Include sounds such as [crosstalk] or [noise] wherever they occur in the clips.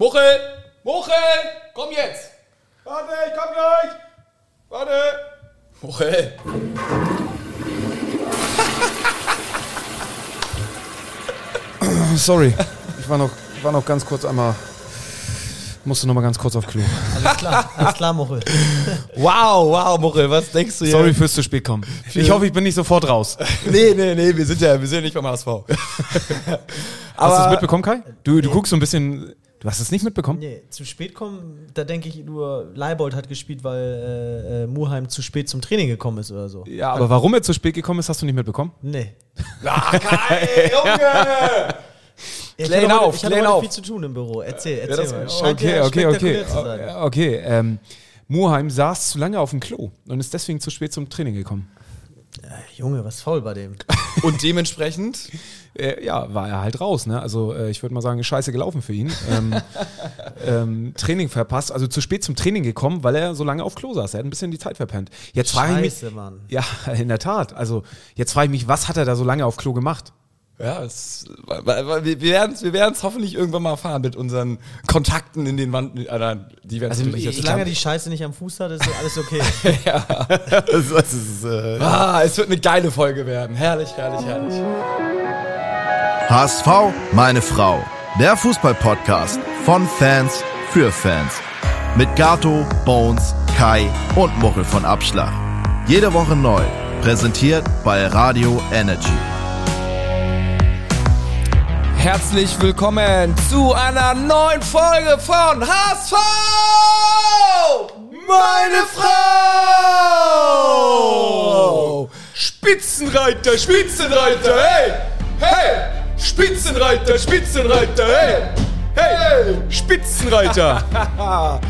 Muchel! Muchel! Komm jetzt! Warte, ich komm gleich! Warte! Muchel! [laughs] Sorry, ich war noch, war noch ganz kurz einmal. Musste noch mal ganz kurz auf Klo. Alles klar, alles klar, Muchel. [laughs] Wow, wow, Muchel, was denkst du hier? Sorry fürs zu spät kommen. Ich hoffe, ich bin nicht sofort raus. [laughs] Nee, nee, nee, wir sind ja, wir sind ja nicht beim HSV. Hast du es mitbekommen, Kai? Du, du guckst so ein bisschen. Du hast es nicht mitbekommen? Nee, zu spät kommen, da denke ich nur, Leibold hat gespielt, weil äh, äh, Muheim zu spät zum Training gekommen ist oder so. Ja, aber warum er zu spät gekommen ist, hast du nicht mitbekommen? Nee. [laughs] Ach, [laughs] Kai, Junge! Ich Klär ihn hatte heute- auf, ich hatte heute auf. viel zu tun im Büro. Erzähl, erzähl das- mal. okay, ja Okay, okay, okay. Okay, ähm, Muheim saß zu lange auf dem Klo und ist deswegen zu spät zum Training gekommen. Junge, was faul bei dem? [laughs] Und dementsprechend, Äh, ja, war er halt raus, ne? Also äh, ich würde mal sagen, scheiße gelaufen für ihn. Ähm, [laughs] ähm, Training verpasst, also zu spät zum Training gekommen, weil er so lange auf Klo saß. Er hat ein bisschen die Zeit verpennt. Jetzt frage ich mich. Mann. Ja, [laughs] in der Tat. Also jetzt frage ich mich, was hat er da so lange auf Klo gemacht? Ja, es, wir werden es wir werden's hoffentlich irgendwann mal erfahren mit unseren Kontakten in den Wanden. Äh, nein, die werden Also ich- jetzt Solange er die Scheiße nicht am Fuß hat, ist alles okay. [laughs] das, das ist, äh, Ah, es wird eine geile Folge werden. Herrlich, herrlich, herrlich. HSV, meine Frau. Der Fußball-Podcast von Fans für Fans. Mit Gato, Bones, Kai und Muchel von Abschlag. Jede Woche neu. Präsentiert bei Radio Energy. Herzlich willkommen zu einer neuen Folge von HSV! Meine Frau! Spitzenreiter, Spitzenreiter, hey! Hey! Spitzenreiter, Spitzenreiter, hey! Hey! Spitzenreiter! [laughs]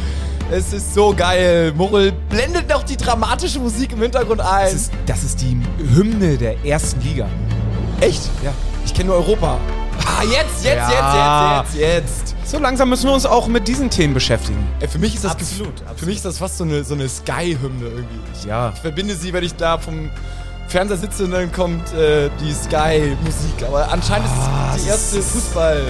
es ist so geil. Muchel blendet noch die dramatische Musik im Hintergrund ein. das, ist, das ist die Hymne der ersten Liga. Echt? Ja. Ich kenne nur Europa. Ah, jetzt, jetzt, Ja. jetzt, jetzt, jetzt, jetzt. So langsam müssen wir uns auch mit diesen Themen beschäftigen. Ey, für mich ist das Absolut, gef- Für absolut. mich ist das fast so eine, so eine Sky-Hymne irgendwie. Ich Ja. verbinde sie, wenn ich da vom Fernseher sitze und dann kommt äh, die Sky-Musik. Aber anscheinend ist Ah, es die es erste ist- Fußball.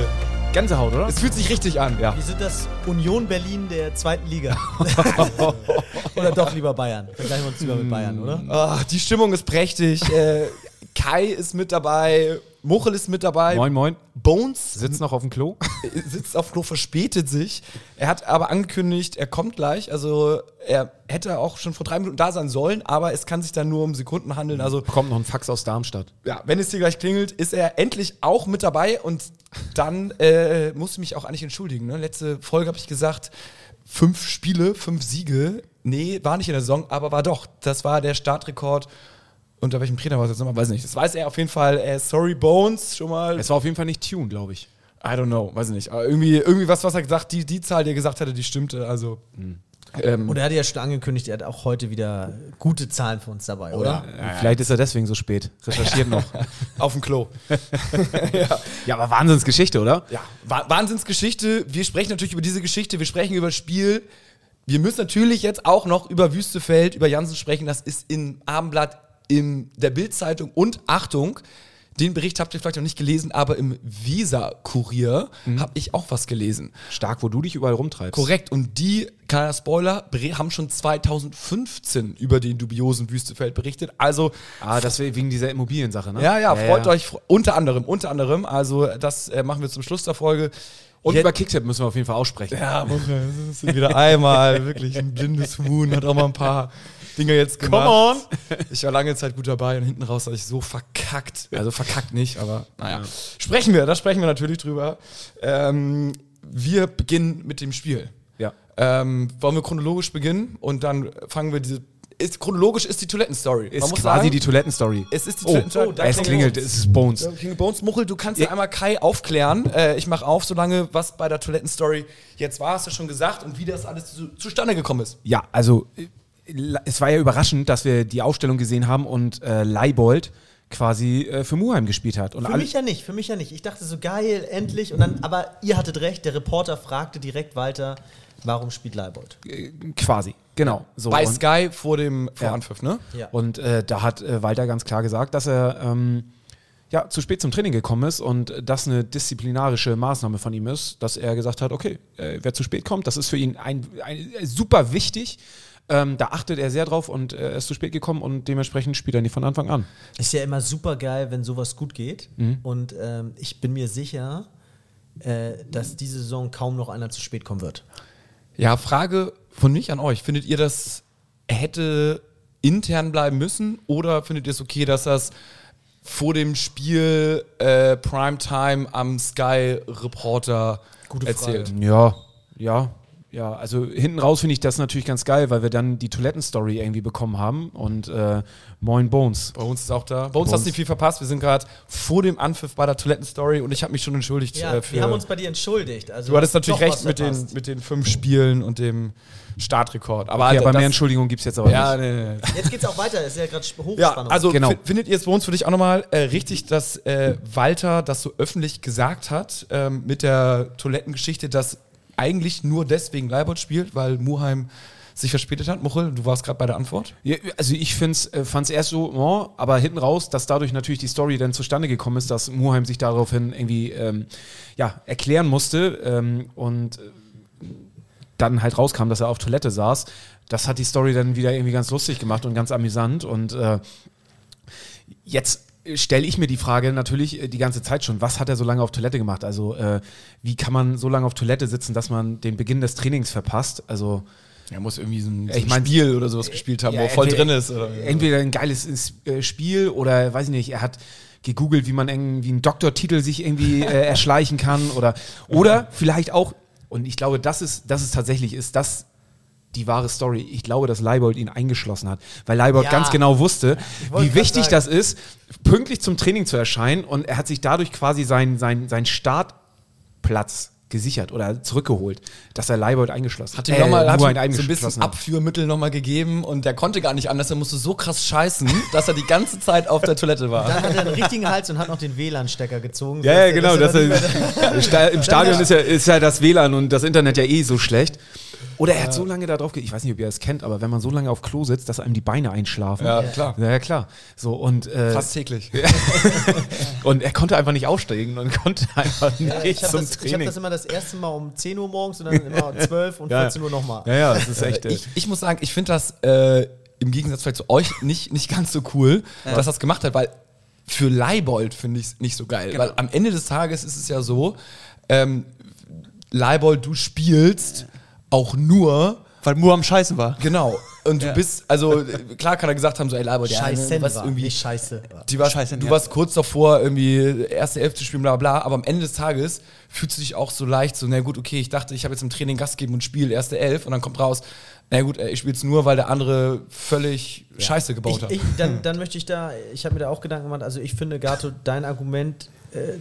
Gänsehaut, oder? Es fühlt sich richtig an. Ja. Wir sind das Union Berlin der zweiten Liga. [laughs] oder doch lieber Bayern. Vergleichen wir uns lieber mit Bayern, oder? Ah, die Stimmung ist prächtig. äh, Kai ist mit dabei. Muchel ist mit dabei. Moin, moin. Bones Sitzt noch auf dem Klo. [laughs] sitzt auf Klo, verspätet sich. Er hat aber angekündigt, er kommt gleich. Also er hätte auch schon vor drei Minuten da sein sollen, aber es kann sich dann nur um Sekunden handeln. Also Kommt noch ein Fax aus Darmstadt. ja, wenn es hier gleich klingelt, ist er endlich auch mit dabei und dann äh, musste ich mich auch eigentlich entschuldigen. Ne? Letzte Folge habe ich gesagt, fünf Spiele, fünf Siege. Nee, war nicht in der Saison, aber war doch. Das war der Startrekord. Unter welchem Trainer war es jetzt nochmal? Weiß nicht. Das weiß er auf jeden Fall. Äh, sorry, Bones, schon mal. Es war auf jeden Fall nicht Tune, glaube ich. I don't know, weiß ich nicht. Aber irgendwie, irgendwie was, was er gesagt, die, die Zahl, die er gesagt hatte, die stimmte. Also. Ähm, Und er hatte ja schon angekündigt, er hat auch heute wieder gute Zahlen für uns dabei, oder? Vielleicht ist er deswegen so spät. Recherchiert noch. [laughs] auf dem Klo. [laughs] ja, aber Wahnsinnsgeschichte, oder? Ja, Wa- Wahnsinnsgeschichte. Wir sprechen natürlich über diese Geschichte, wir sprechen über das Spiel. Wir müssen natürlich jetzt auch noch über Wüstefeld, über Jansen sprechen. Das ist im Abendblatt in der Bildzeitung und Achtung, den Bericht habt ihr vielleicht noch nicht gelesen, aber im Visa-Kurier habe ich auch was gelesen. Stark, wo du dich überall rumtreibst. Korrekt. Und die, kleiner Spoiler, haben schon 2015 über den dubiosen Wüstefeld berichtet. Also, Ah, das wegen dieser Immobiliensache, ne? ja, ja, freut euch. fr- Unter anderem, unter anderem. Also, das äh, machen wir zum Schluss der Folge. Und Jetzt- über Kicktip müssen wir auf jeden Fall aussprechen. Ja, das ist [laughs] wieder einmal wirklich ein blindes Huhn, hat auch mal ein paar Dinge jetzt gemacht. on! [laughs] Ich war lange Zeit gut dabei und hinten raus habe ich so verkackt. Also verkackt nicht, aber naja. Sprechen wir, da sprechen wir natürlich drüber. Ähm, wir beginnen mit dem Spiel. Ja. Ähm, wollen wir chronologisch beginnen und dann fangen wir diese. Ist, chronologisch ist die Toilettenstory. Ist quasi sagen, die Toilettenstory. Es ist die oh, Toilettenstory. oh, es klingelt es ist Bones. ja, King Bones, Muchel, du kannst ja, einmal Kai aufklären. Äh, ich mache auf, solange was bei der Toilettenstory jetzt war, hast du schon gesagt und wie das alles zu, zustande gekommen ist. Ja, also äh, es war ja überraschend, dass wir die Aufstellung gesehen haben und äh, Leibold quasi äh, für Muheim gespielt hat. Und Für mich ja nicht, für mich ja nicht. Ich dachte so geil, endlich. Und dann, aber ihr hattet recht, der Reporter fragte direkt weiter, warum spielt Leibold? äh, quasi, genau. So, Bei und, Sky vor dem vor Ja. Anpfiff, ne? Ja. und äh, da hat äh, Walter ganz klar gesagt, dass er ähm, ja, zu spät zum Training gekommen ist und das eine disziplinarische Maßnahme von ihm ist, dass er gesagt hat, okay, äh, wer zu spät kommt, das ist für ihn ein, ein super wichtig. Ähm, da achtet er sehr drauf und äh, er ist zu spät gekommen und dementsprechend spielt er nicht von Anfang an. Ist ja immer super geil, wenn sowas gut geht. Mhm. Und ähm, ich bin mir sicher, äh, dass diese Saison kaum noch einer zu spät kommen wird. Ja, Frage von mich an euch. Findet ihr, das hätte intern bleiben müssen oder findet ihr es okay, dass das vor dem Spiel äh, Primetime am Sky Reporter erzählt? Ja, ja, ja. Also hinten raus finde ich das natürlich ganz geil, weil wir dann die Toilettenstory irgendwie bekommen haben und äh, Moin Bones. Bei uns ist auch da. Bei uns hast du nicht viel verpasst. Wir sind gerade vor dem Anpfiff bei der Toilettenstory und ich habe mich schon entschuldigt. Ja, äh, für wir haben uns bei dir entschuldigt. Also du hattest natürlich recht mit den, mit den fünf Spielen und dem Startrekord. Aber Ja, bei mehr Entschuldigung gibt es jetzt aber Ja, nicht. nee, nee. Jetzt geht's auch weiter, ist ja gerade Ja, Hochspannung. also Genau. fi- findet ihr es bei uns für dich auch nochmal äh, richtig, dass äh, Walter das so öffentlich gesagt hat ähm, mit der Toilettengeschichte, dass eigentlich nur deswegen Leibold spielt, weil Muheim sich verspätet hat? Muchel, du warst gerade bei der Antwort. Ja, also ich äh, fand es erst so, oh, aber hinten raus, dass dadurch natürlich die Story dann zustande gekommen ist, dass Muheim sich daraufhin irgendwie ähm, ja, erklären musste ähm, und äh, dann halt rauskam, dass er auf Toilette saß. Das hat die Story dann wieder irgendwie ganz lustig gemacht und ganz amüsant. Und äh, jetzt stelle ich mir die Frage natürlich äh, die ganze Zeit schon, was hat er so lange auf Toilette gemacht? Also äh, wie kann man so lange auf Toilette sitzen, dass man den Beginn des Trainings verpasst? Also Er muss irgendwie so ein, so Ich ein mein- Spiel oder sowas gespielt haben, Ja, wo er voll entweder- drin ist. Oder? Entweder ein geiles äh, Spiel oder weiß ich nicht, er hat gegoogelt, wie man irgendwie einen Doktortitel sich irgendwie äh, [laughs] erschleichen kann oder oder vielleicht auch und ich glaube, das ist das ist tatsächlich ist das die wahre Story. Ich glaube, dass Leibold ihn eingeschlossen hat, weil Leibold Ja. ganz genau wusste, wie wichtig sagen. das ist, pünktlich zum Training zu erscheinen und er hat sich dadurch quasi seinen sein, sein Startplatz gesichert oder zurückgeholt, dass er Leibold eingeschlossen Hat ihm noch mal, hat ihm einen so ein bisschen. Abführmittel nochmal gegeben und der konnte gar nicht anders. Er musste so krass scheißen, [laughs] dass er die ganze Zeit auf der Toilette war. Dann hat er einen richtigen Hals und hat noch den WLAN-Stecker gezogen. Ja, ja, genau. Er Im Stadion ist ja, ist ja das WLAN und das Internet ja eh so schlecht. Oder er hat so lange da drauf, ge- ich weiß nicht, ob ihr das kennt, aber wenn man so lange auf Klo sitzt, dass einem die Beine einschlafen. Ja, klar. Ja, ja, klar. So, und, äh, Fast täglich. [laughs] und er konnte einfach nicht aufsteigen und konnte einfach nicht ich habe zum das, ich hab Training. das immer das erste Mal um 10 Uhr morgens und dann immer um 12 und Ja, 14 Uhr nochmal. ja, ja, das ist echt. äh, Ich, ich muss sagen, ich finde das äh, im Gegensatz vielleicht zu euch nicht, nicht ganz so cool, dass das gemacht hat, weil für Leibold finde ich es nicht so geil. Weil am Ende des Tages ist es ja so, ähm, Leibold, du spielst auch nur, Weil Mu am Scheißen war. genau. Und du bist, also äh, klar kann er gesagt haben, so, ey Leibold, ja, Scheiße, du warst war, irgendwie scheiße. Die war, Scheiße, du ja. warst kurz davor, irgendwie erste Elf zu spielen, bla bla, aber am Ende des Tages fühlst du dich auch so leicht, so, na gut, okay, ich dachte, ich habe jetzt im Training Gas geben und spiele erste Elf und dann kommt raus, na gut, ey, ich spiele es nur, weil der andere völlig Scheiße gebaut Ich, hat. ich, dann, dann möchte ich da, ich habe mir da auch Gedanken gemacht, also ich finde, Gato, dein Argument äh,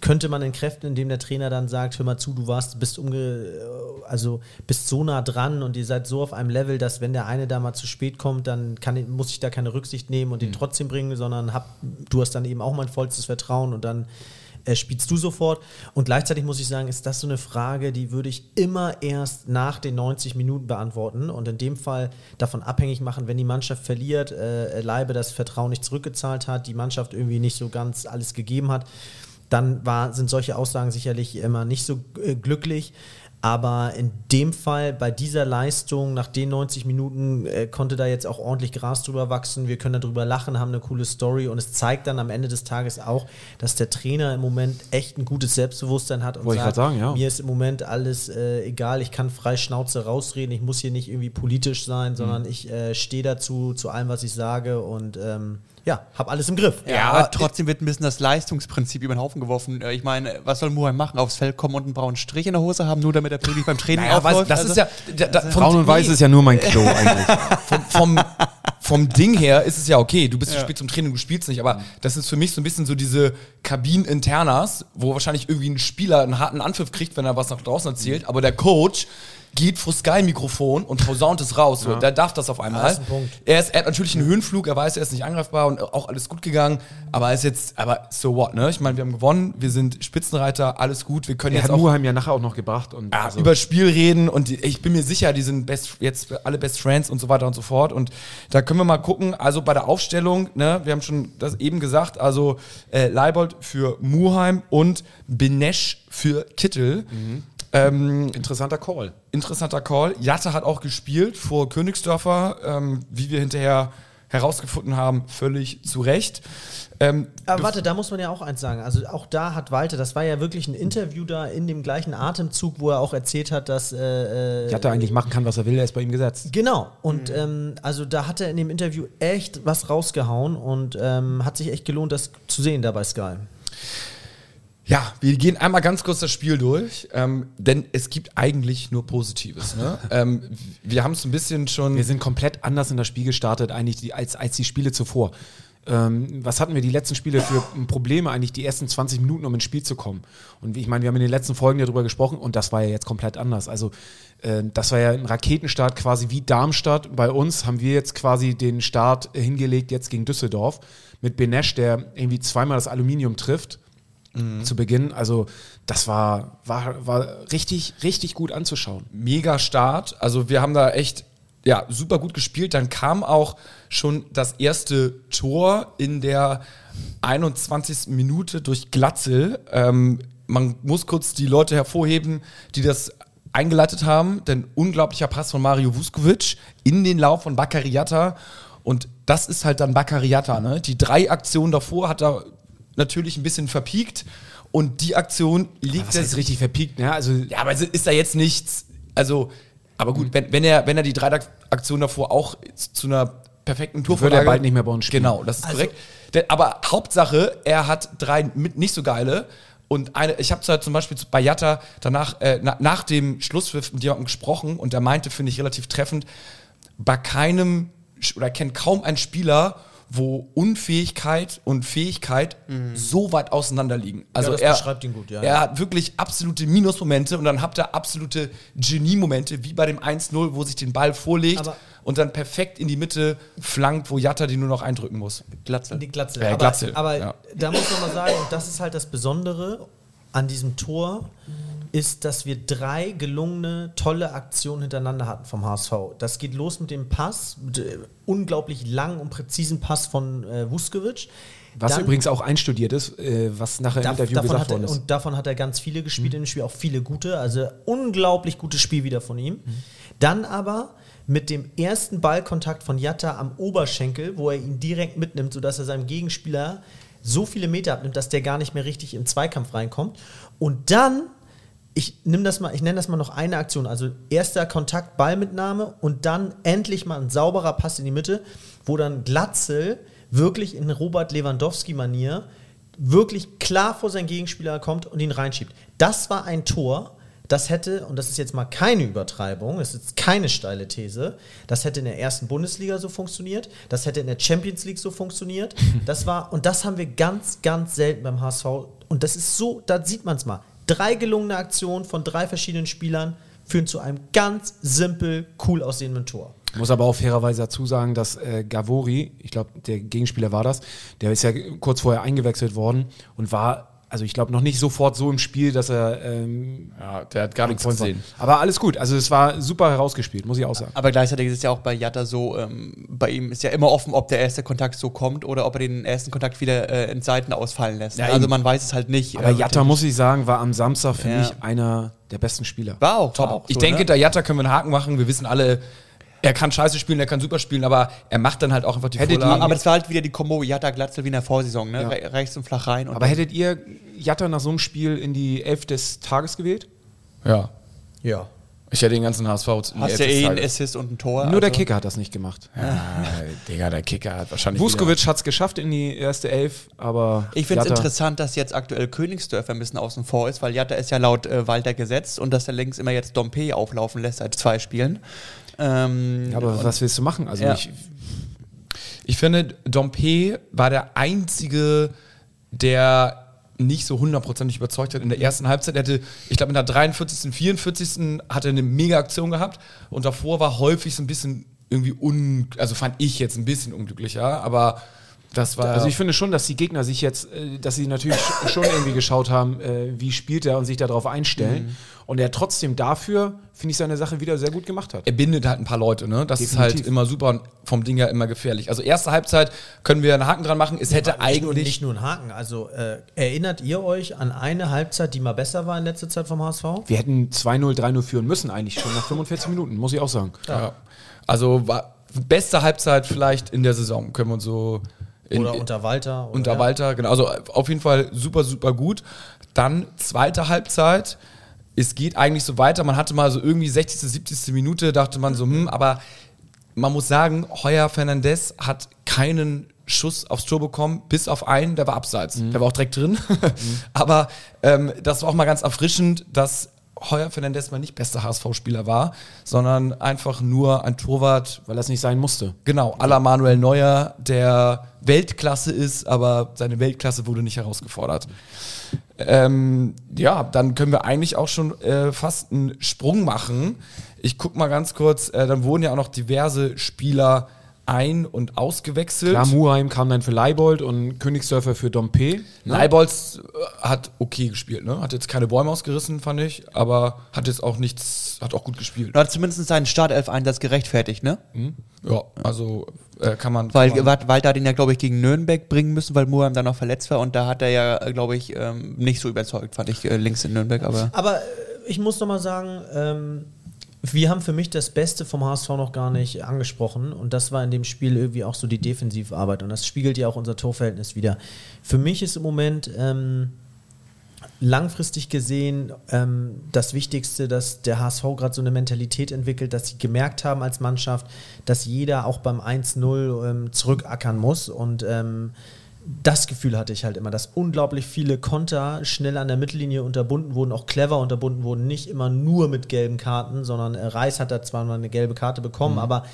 könnte man entkräften, indem der Trainer dann sagt, hör mal zu, du warst, bist umge, äh, also bist so nah dran und ihr seid so auf einem Level, dass wenn der eine da mal zu spät kommt, dann kann, muss ich da keine Rücksicht nehmen und den trotzdem bringen, sondern hab, du hast dann eben auch mein vollstes Vertrauen und dann äh, spielst du sofort. Und gleichzeitig muss ich sagen, ist das so eine Frage, die würde ich immer erst nach den 90 Minuten beantworten und in dem Fall davon abhängig machen, wenn die Mannschaft verliert, äh, Leibe das Vertrauen nicht zurückgezahlt hat, die Mannschaft irgendwie nicht so ganz alles gegeben hat, dann war, sind solche Aussagen sicherlich immer nicht so äh, glücklich. Aber in dem Fall, bei dieser Leistung, nach den 90 Minuten, äh, konnte da jetzt auch ordentlich Gras drüber wachsen. Wir können darüber lachen, haben eine coole Story und es zeigt dann am Ende des Tages auch, dass der Trainer im Moment echt ein gutes Selbstbewusstsein hat und Wollte ich sagt, sagen, ja. mir ist im Moment alles äh, egal, ich kann frei Schnauze rausreden, ich muss hier nicht irgendwie politisch sein, sondern ich äh, stehe dazu, zu allem, was ich sage und ähm, ja, habe alles im Griff. Ja, aber trotzdem wird ein bisschen das Leistungsprinzip über den Haufen geworfen. Äh, Ich meine, was soll Muheim machen? Aufs Feld kommen und einen braunen Strich in der Hose haben, nur damit er pünktlich beim Training Naja, aufläuft? das Also- ist ja, da, da, vom, Braun und Weiß ist ja nur mein Klo [laughs] eigentlich. vom, vom, vom Ding her ist es ja okay, du bist zu spät zum Training, du spielst nicht, aber das ist für mich so ein bisschen so diese Kabinen-Internas, wo wahrscheinlich irgendwie ein Spieler einen harten Anpfiff kriegt, wenn er was nach draußen erzählt, aber der Coach geht vor Sky-Mikrofon und posaunt es raus. So, Der darf das auf einmal. das ist ein Punkt. Er, ist, er hat natürlich einen Höhenflug, er weiß, er ist nicht angreifbar und auch alles gut gegangen. Aber er ist jetzt, aber so what, ne? Ich meine, wir haben gewonnen, wir sind Spitzenreiter, alles gut, wir können Er jetzt hat auch Muheim ja nachher auch noch gebracht. Und ja, also- über das Spiel reden und die, ich bin mir sicher, die sind best, jetzt alle Best Friends und so weiter und so fort. Und da können wir mal gucken, also bei der Aufstellung, ne, wir haben schon das eben gesagt, also äh, Leibold für Muheim und Benesch für Kittel. Ähm, interessanter Call. interessanter Call. Jatte hat auch gespielt vor Königsdörfer, ähm, wie wir hinterher herausgefunden haben, völlig zu Recht. Ähm, Aber warte, da muss man ja auch eins sagen. Also auch da hat Walter, das war ja wirklich ein Interview da in dem gleichen Atemzug, wo er auch erzählt hat, dass äh, äh, Jatta eigentlich machen kann, was er will, er ist bei ihm gesetzt. Genau. Und ähm, also da hat er in dem Interview echt was rausgehauen und ähm, hat sich echt gelohnt, das zu sehen da bei Sky. Ja, wir gehen einmal ganz kurz das Spiel durch, ähm, denn es gibt eigentlich nur Positives. Ne? [laughs] ähm, wir haben es ein bisschen schon. Wir sind komplett anders in das Spiel gestartet, eigentlich die, als, als die Spiele zuvor. Ähm, was hatten wir die letzten Spiele für Probleme, eigentlich die ersten 20 Minuten, um ins Spiel zu kommen? Und ich meine, wir haben in den letzten Folgen darüber gesprochen und das war ja jetzt komplett anders. Also, äh, das war ja ein Raketenstart quasi wie Darmstadt. Bei uns haben wir jetzt quasi den Start hingelegt, jetzt gegen Düsseldorf, mit Benesch, der irgendwie zweimal das Aluminium trifft zu Beginn. Also, das war, war, war richtig, richtig gut anzuschauen. mega Start. Also wir haben da echt ja, super gut gespielt. Dann kam auch schon das erste Tor in der 21. Minute durch Glatzel. Ähm, man muss kurz die Leute hervorheben, die das eingeleitet haben, denn unglaublicher Pass von Mario Vuskovic in den Lauf von Bakariata und das ist halt dann Bakariata, ne? Die drei Aktionen davor hat er natürlich ein bisschen verpiekt und die Aktion liegt Was heißt richtig verpiekt, ne? Also, ja, aber ist da jetzt nichts. Also, aber gut, wenn, wenn, er, wenn er die drei Aktionen davor auch zu einer perfekten Tourvorlage... Würde er bald nicht mehr bei uns spielen. Genau, das ist korrekt. Der, aber Hauptsache, er hat drei mit nicht so geile. Und eine, ich habe zwar zum Beispiel bei Jatta danach, äh, na, nach dem Schlusspfiff mit jemandem gesprochen und der meinte, finde ich relativ treffend, bei keinem oder kennt kaum einen Spieler, wo Unfähigkeit und Fähigkeit so weit auseinander liegen. Also das er, beschreibt ihn gut, ja. Er hat wirklich absolute Minusmomente und dann habt ihr absolute Genie-Momente, wie bei dem 1-0, wo sich den Ball vorlegt Aber- und dann perfekt in die Mitte flankt, wo Jatta die nur noch eindrücken muss. Glatze. Die Glatze. Ja, aber Glatze, aber ja. da muss man mal sagen, und das ist halt das Besondere an diesem Tor, ist, dass wir drei gelungene, tolle Aktionen hintereinander hatten vom HSV. Das geht los mit dem Pass, mit, äh, unglaublich lang und präzisen Pass von äh, Vuskovic. was Dann- übrigens auch einstudiert ist, äh, was nachher im Da, Interview gesagt worden ist. und davon hat er ganz viele gespielt in dem Spiel, auch viele gute. Also unglaublich gutes Spiel wieder von ihm. Dann aber mit dem ersten Ballkontakt von Jatta am Oberschenkel, wo er ihn direkt mitnimmt, sodass er seinem Gegenspieler so viele Meter abnimmt, dass der gar nicht mehr richtig im Zweikampf reinkommt. Und dann, ich nimm das mal, ich nenne das mal noch eine Aktion. Also erster Kontakt, Ballmitnahme und dann endlich mal ein sauberer Pass in die Mitte, wo dann Glatzel wirklich in Robert Lewandowski-Manier wirklich klar vor seinen Gegenspieler kommt und ihn reinschiebt. Das war ein Tor, das hätte, und das ist jetzt mal keine Übertreibung, das ist keine steile These, das hätte in der ersten Bundesliga so funktioniert, das hätte in der Champions League so funktioniert. [laughs] Das war, und das haben wir ganz, ganz selten beim HSV. Und das ist so, da sieht man es mal. Drei gelungene Aktionen von drei verschiedenen Spielern führen zu einem ganz simpel, cool aussehenden Tor. Muss aber auch fairerweise dazu sagen, dass äh, Gavori, ich glaube, der Gegenspieler war das, der ist ja kurz vorher eingewechselt worden und war, also ich glaube, noch nicht sofort so im Spiel, dass er. Ähm, Ja, der hat gar nichts gesehen. Aber alles gut, also es war super herausgespielt, muss ich auch sagen. Aber gleichzeitig ist es ja auch bei Jatta so, ähm, bei ihm ist ja immer offen, ob der erste Kontakt so kommt oder ob er den ersten Kontakt wieder äh, in Seiten ausfallen lässt. Ja, also man weiß es halt nicht. Aber äh, Jatta, muss ich sagen, war am Samstag für Ja. mich einer der besten Spieler. war auch. Top. War auch ich so, denke, ne? der Jatta können wir einen Haken machen. Wir wissen alle, er kann scheiße spielen, er kann super spielen, aber er macht dann halt auch einfach die Hättet Vorlagen. Aber das war halt wieder die Kombo Jatta Glatzel wie in der Vorsaison, ne? Ja. Re rechts und flach rein. Und Aber hättet ihr Jatta nach so einem Spiel in die Elf des Tages gewählt? ja. Ja. Ich hätte den ganzen HSV in die hast ja eh einen. Assist und ein Tor. Nur der also- Kicker hat das nicht gemacht. Ja, [laughs] Digga, der Kicker hat wahrscheinlich. Vuskovic hat es geschafft in die erste Elf, aber Ich finde es interessant, dass jetzt aktuell Königsdörfer ein bisschen außen vor ist, weil Jatta ist ja laut äh, Walter gesetzt und dass er links immer jetzt Dompe auflaufen lässt seit zwei Spielen. Ähm, aber was willst du machen? Also Ja. ich, Ich finde, Dompe war der einzige, der nicht so hundertprozentig überzeugt hat in der ersten Halbzeit. Er hatte, ich glaube, in der 43., 44. hat er eine mega Aktion gehabt und davor war häufig so ein bisschen irgendwie un, also fand ich jetzt ein bisschen unglücklicher, aber das war. Also ich finde schon, dass die Gegner sich jetzt, äh, dass sie natürlich sch- schon irgendwie geschaut haben, äh, wie spielt er und sich darauf einstellen. Mhm. Und er trotzdem dafür, finde ich, seine Sache wieder sehr gut gemacht hat. er bindet halt ein paar Leute, ne? Das ist Definitiv. halt immer super und vom Ding her immer gefährlich. Also erste Halbzeit können wir einen Haken dran machen. Es hätte Aber nicht nur, eigentlich. nicht nur ein Haken. Also äh, erinnert ihr euch an eine Halbzeit, die mal besser war in letzter Zeit vom HSV? Wir hätten 2-0, 3-0 führen müssen eigentlich schon nach 45 Minuten, muss ich auch sagen. Ja. Also war beste Halbzeit vielleicht in der Saison, können wir uns so. In, Oder unter Walter? Oder unter Walter, genau. Also auf jeden Fall super, super gut. Dann zweite Halbzeit. Es geht eigentlich so weiter. Man hatte mal so irgendwie 60., 70. Minute, dachte man so, hm, aber man muss sagen, Heuer Fernandez hat keinen Schuss aufs Tor bekommen, bis auf einen, der war abseits. Der war auch direkt drin. [laughs] aber ähm, das war auch mal ganz erfrischend, dass Heuer Fernandez mal nicht bester HSV-Spieler war, sondern einfach nur ein Torwart, Weil das nicht sein musste. Genau, à la Manuel Neuer, der Weltklasse ist, aber seine Weltklasse wurde nicht herausgefordert. Ähm, ja, dann können wir eigentlich auch schon äh, fast einen Sprung machen. Ich guck mal ganz kurz, äh, dann wurden ja auch noch diverse Spieler ein- und ausgewechselt. Klar, Muheim kam dann für Leibold und Königsdörfer für Dompe. Leibolz äh, hat okay gespielt, ne? Hat jetzt keine Bäume ausgerissen, fand ich, aber hat jetzt auch nichts, hat auch gut gespielt. Er hat zumindest seinen Startelf-Einsatz gerechtfertigt, ne? Ja, also äh, kann man. Weil kann man Wa- Walter hat ihn ja, glaube ich, gegen Nürnberg bringen müssen, weil Muheim dann noch verletzt war und da hat er ja, glaube ich, ähm, nicht so überzeugt, fand ich äh, links in Nürnberg, aber. Aber äh, ich muss noch mal sagen, ähm, wir haben für mich das Beste vom HSV noch gar nicht angesprochen und das war in dem Spiel irgendwie auch so die Defensivarbeit und das spiegelt ja auch unser Torverhältnis wieder. Für mich ist im Moment ähm, langfristig gesehen ähm, das Wichtigste, dass der HSV gerade so eine Mentalität entwickelt, dass sie gemerkt haben als Mannschaft, dass jeder auch beim 1-0 ähm, zurückackern muss und ähm, das Gefühl hatte ich halt immer, dass unglaublich viele Konter schnell an der Mittellinie unterbunden wurden, auch clever unterbunden wurden, nicht immer nur mit gelben Karten, sondern äh, Reis hat da zwar mal eine gelbe Karte bekommen, aber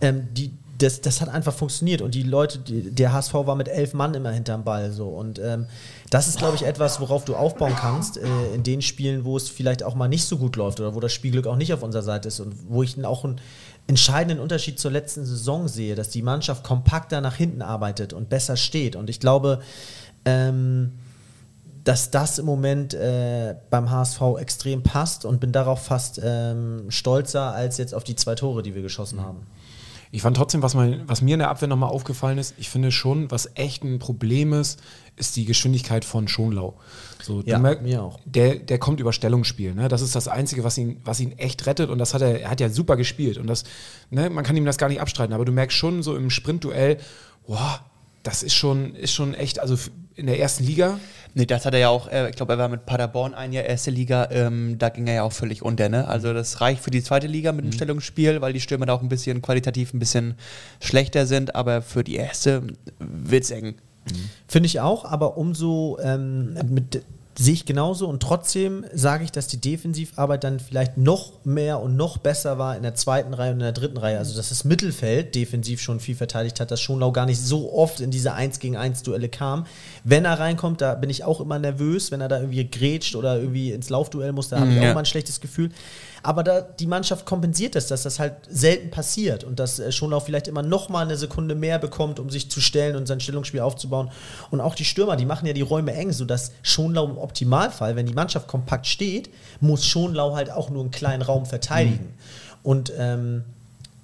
ähm, die, das, das hat einfach funktioniert und die Leute, die, der HSV war mit elf Mann immer hinterm Ball so. Und ähm, das ist, glaube ich, etwas, worauf du aufbauen kannst äh, in den Spielen, wo es vielleicht auch mal nicht so gut läuft oder wo das Spielglück auch nicht auf unserer Seite ist und wo ich auch einen entscheidenden Unterschied zur letzten Saison sehe, dass die Mannschaft kompakter nach hinten arbeitet und besser steht und ich glaube, ähm, dass das im Moment äh, beim HSV extrem passt und bin darauf fast ähm, stolzer als jetzt auf die zwei Tore, die wir geschossen haben. Ich fand trotzdem, was, mein, was mir in der Abwehr nochmal aufgefallen ist, ich finde schon, was echt ein Problem ist, ist die Geschwindigkeit von Schonlau. So, du Ja, merk- mir auch. Der, der kommt über Stellungsspiel. Ne? Das ist das Einzige, was ihn, was ihn echt rettet. Und das hat er, er hat ja super gespielt. Und das, ne, man kann ihm das gar nicht abstreiten. Aber du merkst schon so im Sprintduell, boah, das ist schon, ist schon echt, also in der ersten Liga, Nee, das hat er ja auch, äh, ich glaube, er war mit Paderborn ein Jahr erste Liga, ähm, da ging er ja auch völlig unter, ne? Also das reicht für die zweite Liga mit dem Stellungsspiel, weil die Stürmer da auch ein bisschen qualitativ ein bisschen schlechter sind, aber für die erste wird's eng. Finde ich auch, aber umso ähm, mit, sehe ich genauso und trotzdem sage ich, dass die Defensivarbeit dann vielleicht noch mehr und noch besser war in der zweiten Reihe und in der dritten Reihe. Also dass das Mittelfeld defensiv schon viel verteidigt hat, dass Schonlau gar nicht so oft in diese 1 gegen 1 Duelle kam. Wenn er reinkommt, da bin ich auch immer nervös, wenn er da irgendwie grätscht oder irgendwie ins Laufduell muss, da habe ich Ja. auch mal ein schlechtes Gefühl. Aber da, die Mannschaft kompensiert das, dass das halt selten passiert und dass äh, Schonlau vielleicht immer noch mal eine Sekunde mehr bekommt, um sich zu stellen und sein Stellungsspiel aufzubauen. Und auch die Stürmer, die machen ja die Räume eng, sodass Schonlau im Optimalfall, wenn die Mannschaft kompakt steht, muss Schonlau halt auch nur einen kleinen Raum verteidigen. Und ähm,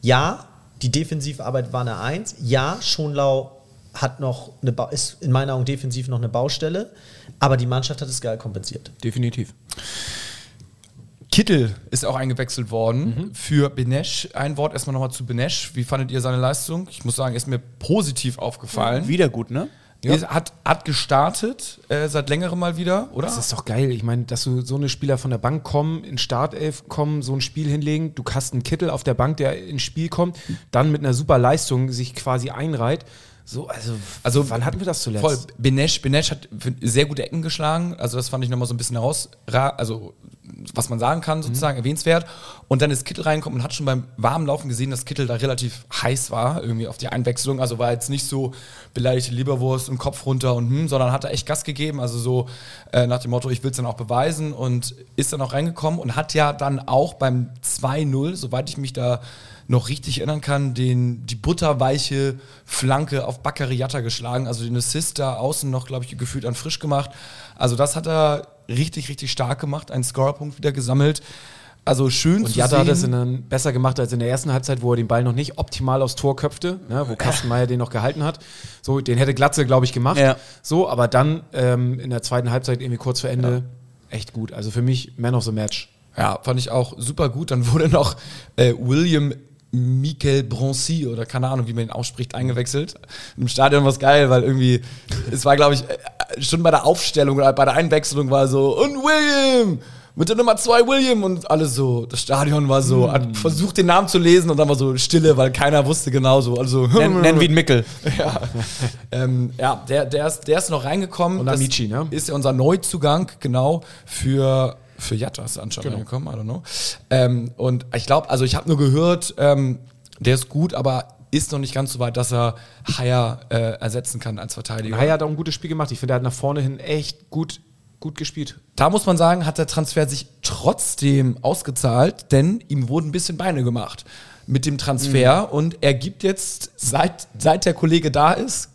ja, die Defensivarbeit war eine Eins. Ja, Schonlau hat noch eine ba ist in meinen Augen defensiv noch eine Baustelle, aber die Mannschaft hat es geil kompensiert. definitiv. Kittel ist auch eingewechselt worden für Benesch. Ein Wort erstmal nochmal zu Benesch. Wie fandet ihr seine Leistung? Ich muss sagen, ist mir positiv aufgefallen. Wieder gut, ne? Ist, hat, hat gestartet, äh, seit längerem mal wieder, oder? Das ist doch geil. Ich meine, dass du so eine Spieler von der Bank kommen, in Startelf kommen, so ein Spiel hinlegen. Du hast einen Kittel auf der Bank, der ins Spiel kommt, dann mit einer super Leistung sich quasi einreiht. So, also, Also, wann hatten wir das zuletzt? Voll. Benesch, Benesch hat sehr gute Ecken geschlagen. Also, das fand ich nochmal so ein bisschen heraus. ra- Also, was man sagen kann, sozusagen erwähnenswert. Und dann ist Kittel reingekommen und hat schon beim warmen Laufen gesehen, dass Kittel da relativ heiß war, irgendwie auf die Einwechslung. Also war jetzt nicht so beleidigte Leberwurst und Kopf runter und hm, sondern hat er echt Gas gegeben. Also so äh, nach dem Motto, ich will es dann auch beweisen und ist dann auch reingekommen und hat ja dann auch beim 2-0, soweit ich mich da noch richtig erinnern kann, den, die butterweiche Flanke auf Baccariata geschlagen, also den Assist da außen noch, glaube ich, gefühlt an frisch gemacht. Also das hat er richtig, richtig stark gemacht, einen Scorerpunkt wieder gesammelt. Also schön Und zu Jatta hat es sehen. dann besser gemacht als in der ersten Halbzeit, wo er den Ball noch nicht optimal aufs Tor köpfte, ne, wo Kastenmeier den noch gehalten hat. So, den hätte Glatze, glaube ich, gemacht. Ja. So, aber dann ähm, in der zweiten Halbzeit irgendwie kurz vor Ende echt gut. Also für mich Man of the Match. Ja, fand ich auch super gut. Dann wurde noch äh, William Michael Broncy oder keine Ahnung, wie man ihn ausspricht, eingewechselt. Im Stadion war es geil, weil irgendwie, es war, glaube ich, äh, schon bei der Aufstellung oder bei der Einwechslung war so, und William! Mit der Nummer zwei William und alles so. Das Stadion war so, hat versucht den Namen zu lesen und dann war so Stille, weil keiner wusste genau so. Also, Nennen, nennen wir ihn Mickel. [laughs] ja, ähm, ja der, der, ist, der ist noch reingekommen. Und Amici, ne? Ist ja unser Neuzugang, genau, für, für Jatta ist er anscheinend reingekommen, I don't know. Ähm, und ich glaube, also ich habe nur gehört, ähm, der ist gut, aber ist noch nicht ganz so weit, dass er Haier äh, ersetzen kann als Verteidiger. Haya hat auch ein gutes Spiel gemacht. Ich finde, er hat nach vorne hin echt gut, gut gespielt. Da muss man sagen, hat der Transfer sich trotzdem ausgezahlt, denn ihm wurden ein bisschen Beine gemacht mit dem Transfer und er gibt jetzt, seit, seit der Kollege da ist,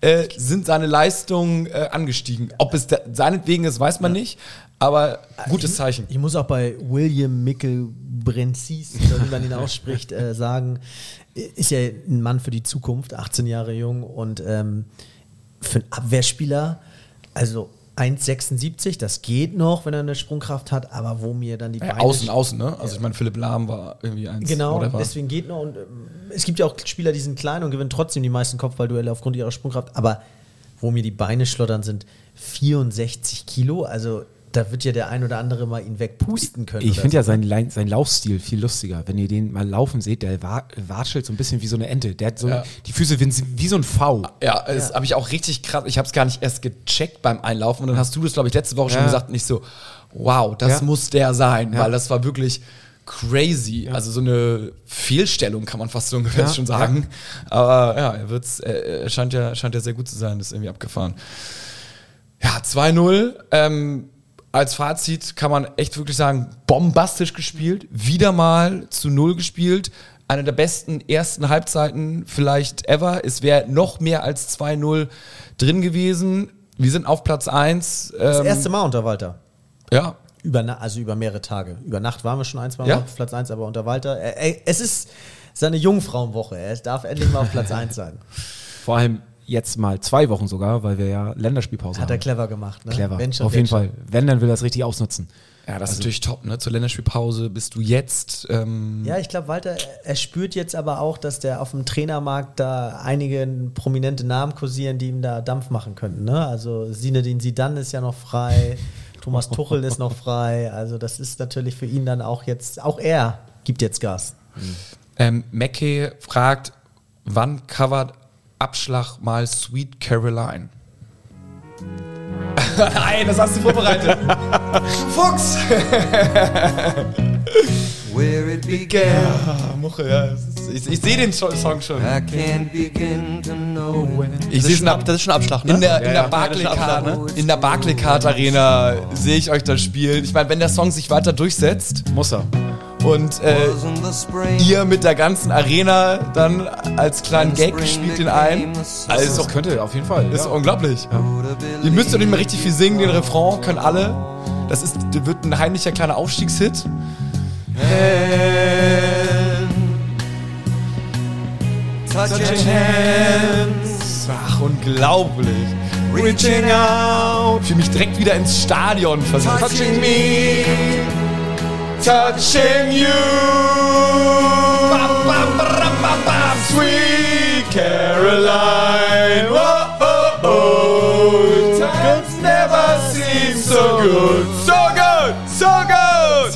äh, sind seine Leistungen äh, angestiegen. Ob es da, seinetwegen ist, weiß man nicht, aber gutes Zeichen. Ich muss auch bei William Mickel Brenzis, [laughs] wie man ihn ausspricht, äh, sagen, ist ja ein Mann für die Zukunft, 18 Jahre jung und ähm, für einen Abwehrspieler, also 1,76, das geht noch, wenn er eine Sprungkraft hat, aber wo mir dann die Äh, Beine außen, außen, ne? Also ich meine, Philipp Lahm war irgendwie eins. Genau, whatever. deswegen geht noch. Und ähm, es gibt ja auch Spieler, die sind klein und gewinnen trotzdem die meisten Kopfballduelle aufgrund ihrer Sprungkraft. Aber wo mir die Beine schlottern, sind 64 Kilo. Also da wird ja der ein oder andere mal ihn wegpusten können. Ich finde ja so. seinen, Lein- seinen Laufstil viel lustiger. Wenn ihr den mal laufen seht, der wa- watschelt so ein bisschen wie so eine Ente. Der hat so Ja. die Füße wie, wie so ein V. Ja, das habe ich auch richtig krass. Ich habe es gar nicht erst gecheckt beim Einlaufen und dann hast du das, glaube ich, letzte Woche schon Ja. gesagt, nicht so, wow, das Ja. muss der sein, Ja. weil das war wirklich crazy. Also so eine Fehlstellung kann man fast so ungefähr Ja, schon sagen. Aber ja, er wird's, er, er scheint ja, scheint ja sehr gut zu sein, das ist irgendwie abgefahren. Ja, 2-0. Ähm, als Fazit kann man echt wirklich sagen, bombastisch gespielt, wieder mal zu Null gespielt. Eine der besten ersten Halbzeiten vielleicht ever. Es wäre noch mehr als 2-0 drin gewesen. Wir sind auf Platz 1. Das Ähm, erste Mal unter Walter. Ja, Über, also über mehrere Tage. Über Nacht waren wir schon ein, zwei Mal Ja? auf Platz 1, aber unter Walter. Er, er, es ist seine Jungfrauenwoche. Er darf endlich mal auf Platz 1 sein. Vor allem jetzt mal zwei Wochen sogar, weil wir ja Länderspielpause Hat er haben. clever gemacht. Ne? Clever. Wenn schon, Auf jeden schon. Fall. Wenn, dann will er es richtig ausnutzen. ja das ist natürlich top. Ne? Zur Länderspielpause bist du jetzt. Ähm, Ja, ich glaube, Walter, er spürt jetzt aber auch, dass der auf dem Trainermarkt da einige prominente Namen kursieren, die ihm da Dampf machen könnten. Ne? Also Sinedin Sidan ist ja noch frei, [laughs] Thomas Tuchel ist noch frei. Also das ist natürlich für ihn dann auch jetzt, auch er gibt jetzt Gas. Ähm, Mackey fragt, wann covert Abschlag mal Sweet Caroline? [laughs] Nein, das hast du vorbereitet. Fuchs! Where it began, Ah, Muche, ja. Ich, ich sehe den Song schon. I can't begin to know when. Ich Das sehe ist, schon ab, das ist schon Abschlag, ne? in der, in Ja, der ja. Barclaycard, Ja, das ist in der Barclaycard Arena sehe ich euch das spielen. Ich meine, wenn der Song sich weiter durchsetzt Muss er. Und äh, ihr mit der ganzen Arena dann als kleinen Gag spielt den ein, also ist doch könnte auf jeden Fall. Ist ja. unglaublich. have Ihr müsst doch nicht mehr richtig viel singen, den Refrain können alle. Das ist, wird ein heimlicher kleiner Aufstiegshit. hands, Ach, unglaublich. reaching out, Für mich direkt wieder ins Stadion versetzt. touching me. Touching you. Sweet Caroline. Oh, oh, oh. Times never seem so good. So good, so good.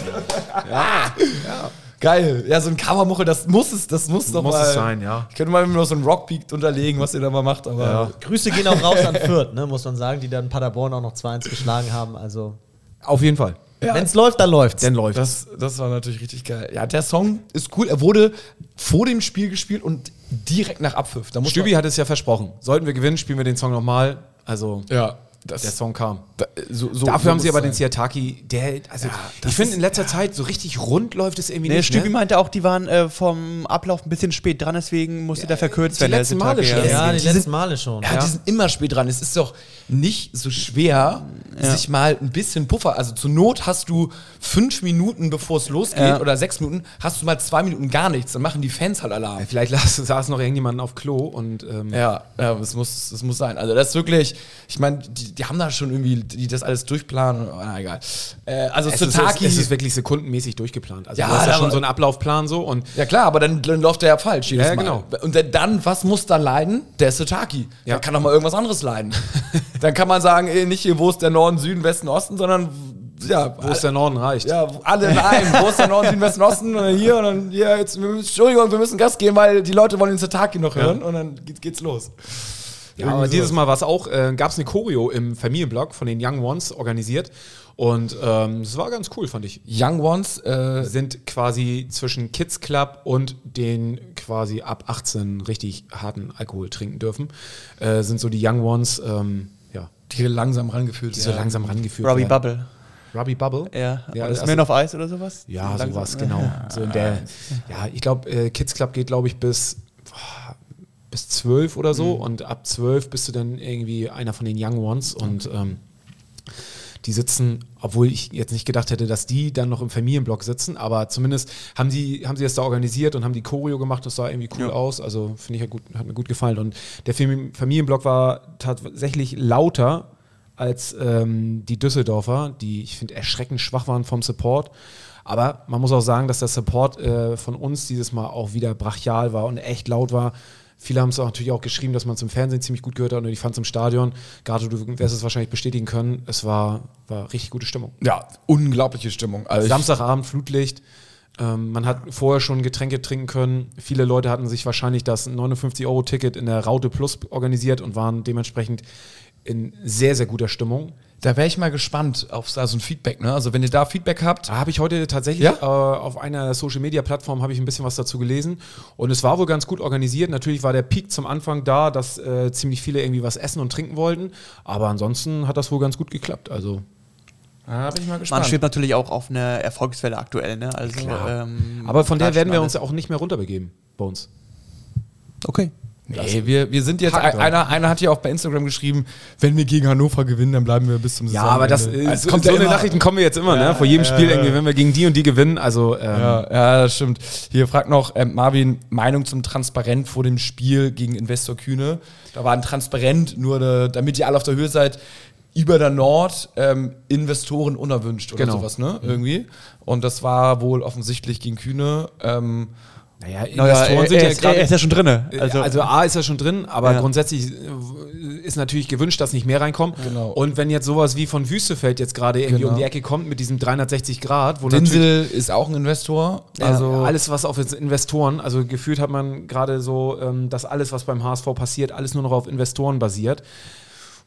[laughs] ja. Geil. Ja, so ein Covermuche, das muss es, das muss doch Muss mal. es sein, ja. Ich könnte mal noch so einen Rockbeat unterlegen, was ihr da mal macht, aber. Grüße gehen auch raus an Fürth, ne, muss man sagen, die dann Paderborn auch noch 2-1 geschlagen haben. Also Auf jeden Fall. Ja. Wenn es läuft, dann läuft's. Dann läuft Das, das war natürlich richtig geil. Ja, der Song ist cool. Er wurde vor dem Spiel gespielt und direkt nach Abpfiff. Da muss Stübi hat es ja versprochen. Sollten wir gewinnen, spielen wir den Song nochmal. Also, ja, das, der Song kam. da, so, so, Dafür so haben sie aber es den sein. Siataki, der, also, das ich finde in letzter Zeit so richtig rund läuft es irgendwie Nee, nicht. Stübi ne? meinte auch, die waren äh, vom Ablauf ein bisschen spät dran, deswegen musste der verkürzt die werden. der letzten Male schon. ja, die die letzten Male schon. Ja, die sind immer spät dran. Es ist doch nicht so schwer, sich mal ein bisschen Puffer. Also zur Not hast du fünf Minuten, bevor es losgeht, Ja. oder sechs Minuten, hast du mal zwei Minuten gar nichts. Dann machen die Fans halt Alarm. Vielleicht las, saß noch irgendjemand auf Klo und ähm, Ja, ja, das muss, das muss sein. Also das ist wirklich, ich meine, die, die haben da schon irgendwie, die das alles durchplanen. Na egal. Äh, also es, ist, Sotaki. es ist wirklich sekundenmäßig durchgeplant. Also Ja, du hast ja schon so einen Ablaufplan so und ja klar, aber dann, dann läuft der ja falsch jedes Ja, ja, Mal. genau. Und dann- dann, was muss da leiden? Der Sotaki. Ja. Da kann doch mal irgendwas anderes leiden. [laughs] dann kann man sagen, ey, nicht hier, wo ist der Norden, Süden, Westen, Osten, sondern ja, wo es der Norden reicht. ja, alle in einem. [laughs] Wo ist der Norden, Süden, Westen, Osten? Und dann hier und dann hier jetzt, Entschuldigung, wir müssen Gas geben, weil die Leute wollen den Sotaki noch hören und dann geht, geht's los. Ja, aber dieses Mal war es auch, äh, gab es eine Choreo im Familienblog von den Young Ones organisiert und ähm, das war ganz cool, fand ich. Young Ones, äh, Sind quasi zwischen Kids Club und den quasi ab 18 richtig harten Alkohol trinken dürfen, äh, sind so die Young Ones, ähm, ja, die langsam rangeführt die so langsam rangeführt Robbie werden. Bubble. Robbie Bubble? Ja, Ja, ja also- Man of Ice oder sowas? Ja, Langsam, sowas, genau. So in der, ja, ich glaube, äh, Kids Club geht, glaube ich, bis, boah, bis 12 oder so. Und ab 12 bist du dann irgendwie einer von den Young Ones. Und ähm, die sitzen, obwohl ich jetzt nicht gedacht hätte, dass die dann noch im Familienblock sitzen, aber zumindest haben sie, haben sie das da organisiert und haben die Choreo gemacht, das sah irgendwie cool aus. Also finde ich, hat, gut, hat mir gut gefallen. Und der Fam- Familienblock war tatsächlich lauter als ähm, die Düsseldorfer, die ich finde erschreckend schwach waren vom Support. Aber man muss auch sagen, dass der Support äh, von uns dieses Mal auch wieder brachial war und echt laut war. Viele haben es auch natürlich auch geschrieben, dass man es im Fernsehen ziemlich gut gehört hat und ich fand es im Stadion. Gato, du wirst es wahrscheinlich bestätigen können. Es war, war richtig gute Stimmung. Ja, unglaubliche Stimmung. Also Samstagabend Flutlicht. Ähm, man hat vorher schon Getränke trinken können. Viele Leute hatten sich wahrscheinlich das 59-Euro-Ticket in der Raute Plus organisiert und waren dementsprechend in sehr, sehr guter Stimmung. Da wäre ich mal gespannt auf so ein Feedback. Ne? Also wenn ihr da Feedback habt, Da habe ich heute tatsächlich Ja? äh, auf einer Social Media Plattform habe ich ein bisschen was dazu gelesen und es war wohl ganz gut organisiert. Natürlich war der Peak zum Anfang da, dass äh, ziemlich viele irgendwie was essen und trinken wollten, aber ansonsten hat das wohl ganz gut geklappt. Also da bin ich mal Man gespannt. schwebt natürlich auch auf eine Erfolgswelle aktuell, ne? Also, ähm, aber von der werden wir uns auch nicht mehr runterbegeben bei uns. Okay. Nee, wir, wir sind jetzt, einer, einer hat ja auch bei Instagram geschrieben, wenn wir gegen Hannover gewinnen, dann bleiben wir bis zum Ja, aber das Saisonende. äh, Also so, kommt so ja eine immer- Nachrichten kommen wir jetzt immer, ne? Vor jedem Spiel irgendwie, wenn wir gegen die und die gewinnen. Also ähm, Ja, ja, das stimmt. Hier fragt noch ähm, Marvin Meinung zum Transparent vor dem Spiel gegen Investor Kühne. Da war ein Transparent, nur äh, damit ihr alle auf der Höhe seid, über der Nord ähm, Investoren unerwünscht oder Genau. sowas, ne? Irgendwie. Und das war wohl offensichtlich gegen Kühne. Ähm, naja, Naja, Investoren er, sind er, ja gerade. er ist ja schon drin. Also, also A ist ja schon drin, aber Ja. grundsätzlich äh, ist natürlich gewünscht, dass nicht mehr reinkommt. Genau. Und wenn jetzt sowas wie von Wüstefeld jetzt gerade irgendwie Genau. um die Ecke kommt mit diesem 360 Grad, wo Dinsel ist auch ein Investor. also Also alles was auf Investoren, also gefühlt hat man gerade so, ähm, dass alles, was beim HSV passiert, alles nur noch auf Investoren basiert.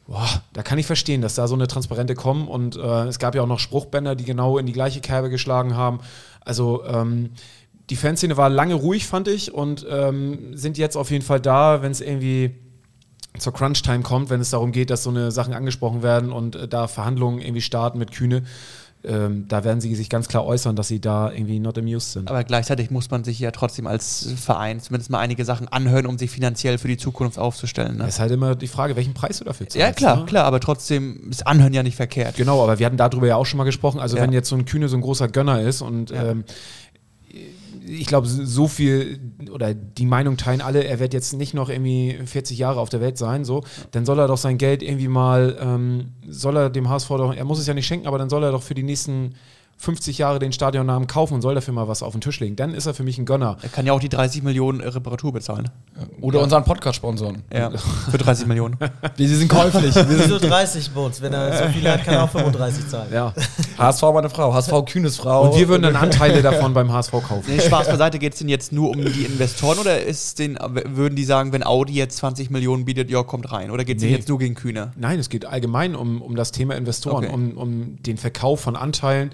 Boah, da kann ich verstehen, dass da so eine Transparente kommen und äh, es gab ja auch noch Spruchbänder, die genau in die gleiche Kerbe geschlagen haben. Also ähm, die Fanszene war lange ruhig, fand ich, und ähm, sind jetzt auf jeden Fall da, wenn es irgendwie zur Crunch-Time kommt, wenn es darum geht, dass so eine Sachen angesprochen werden und äh, da Verhandlungen irgendwie starten mit Kühne. Ähm, da werden sie sich ganz klar äußern, dass sie da irgendwie not amused sind. Aber gleichzeitig muss man sich ja trotzdem als Verein zumindest mal einige Sachen anhören, um sich finanziell für die Zukunft aufzustellen. Ne? Es ist halt immer die Frage, welchen Preis du dafür zahlst. Ja, klar, ne? klar, aber trotzdem ist Anhören ja nicht verkehrt. Genau, aber wir hatten darüber ja auch schon mal gesprochen. Also Ja. wenn jetzt so ein Kühne so ein großer Gönner ist und Ja. ähm, ich glaube, so viel oder die Meinung teilen alle, er wird jetzt nicht noch irgendwie 40 Jahre auf der Welt sein, so, dann soll er doch sein Geld irgendwie mal, ähm, soll er dem HSV doch, er muss es ja nicht schenken, aber dann soll er doch für die nächsten 50 Jahre den Stadionnamen kaufen und soll dafür mal was auf den Tisch legen. Dann ist er für mich ein Gönner. Er kann ja auch die 30 Millionen Reparatur bezahlen. Oder unseren Podcast sponsoren. Ja, für 30 Millionen. [laughs] Wir sind käuflich. Wieso sind 30 Bones? Wenn er so viel hat, kann er auch 35 zahlen. Ja. [laughs] HSV meine Frau, HSV Kühnes Frau. Und wir würden dann Anteile davon beim HSV kaufen. Nee, Spaß beiseite, geht es denn jetzt nur um die Investoren oder ist den, würden die sagen, wenn Audi jetzt 20 Millionen bietet, ja, kommt rein? Oder geht es Nee. jetzt nur gegen Kühne? Nein, es geht allgemein um, um das Thema Investoren, Okay. um, um den Verkauf von Anteilen,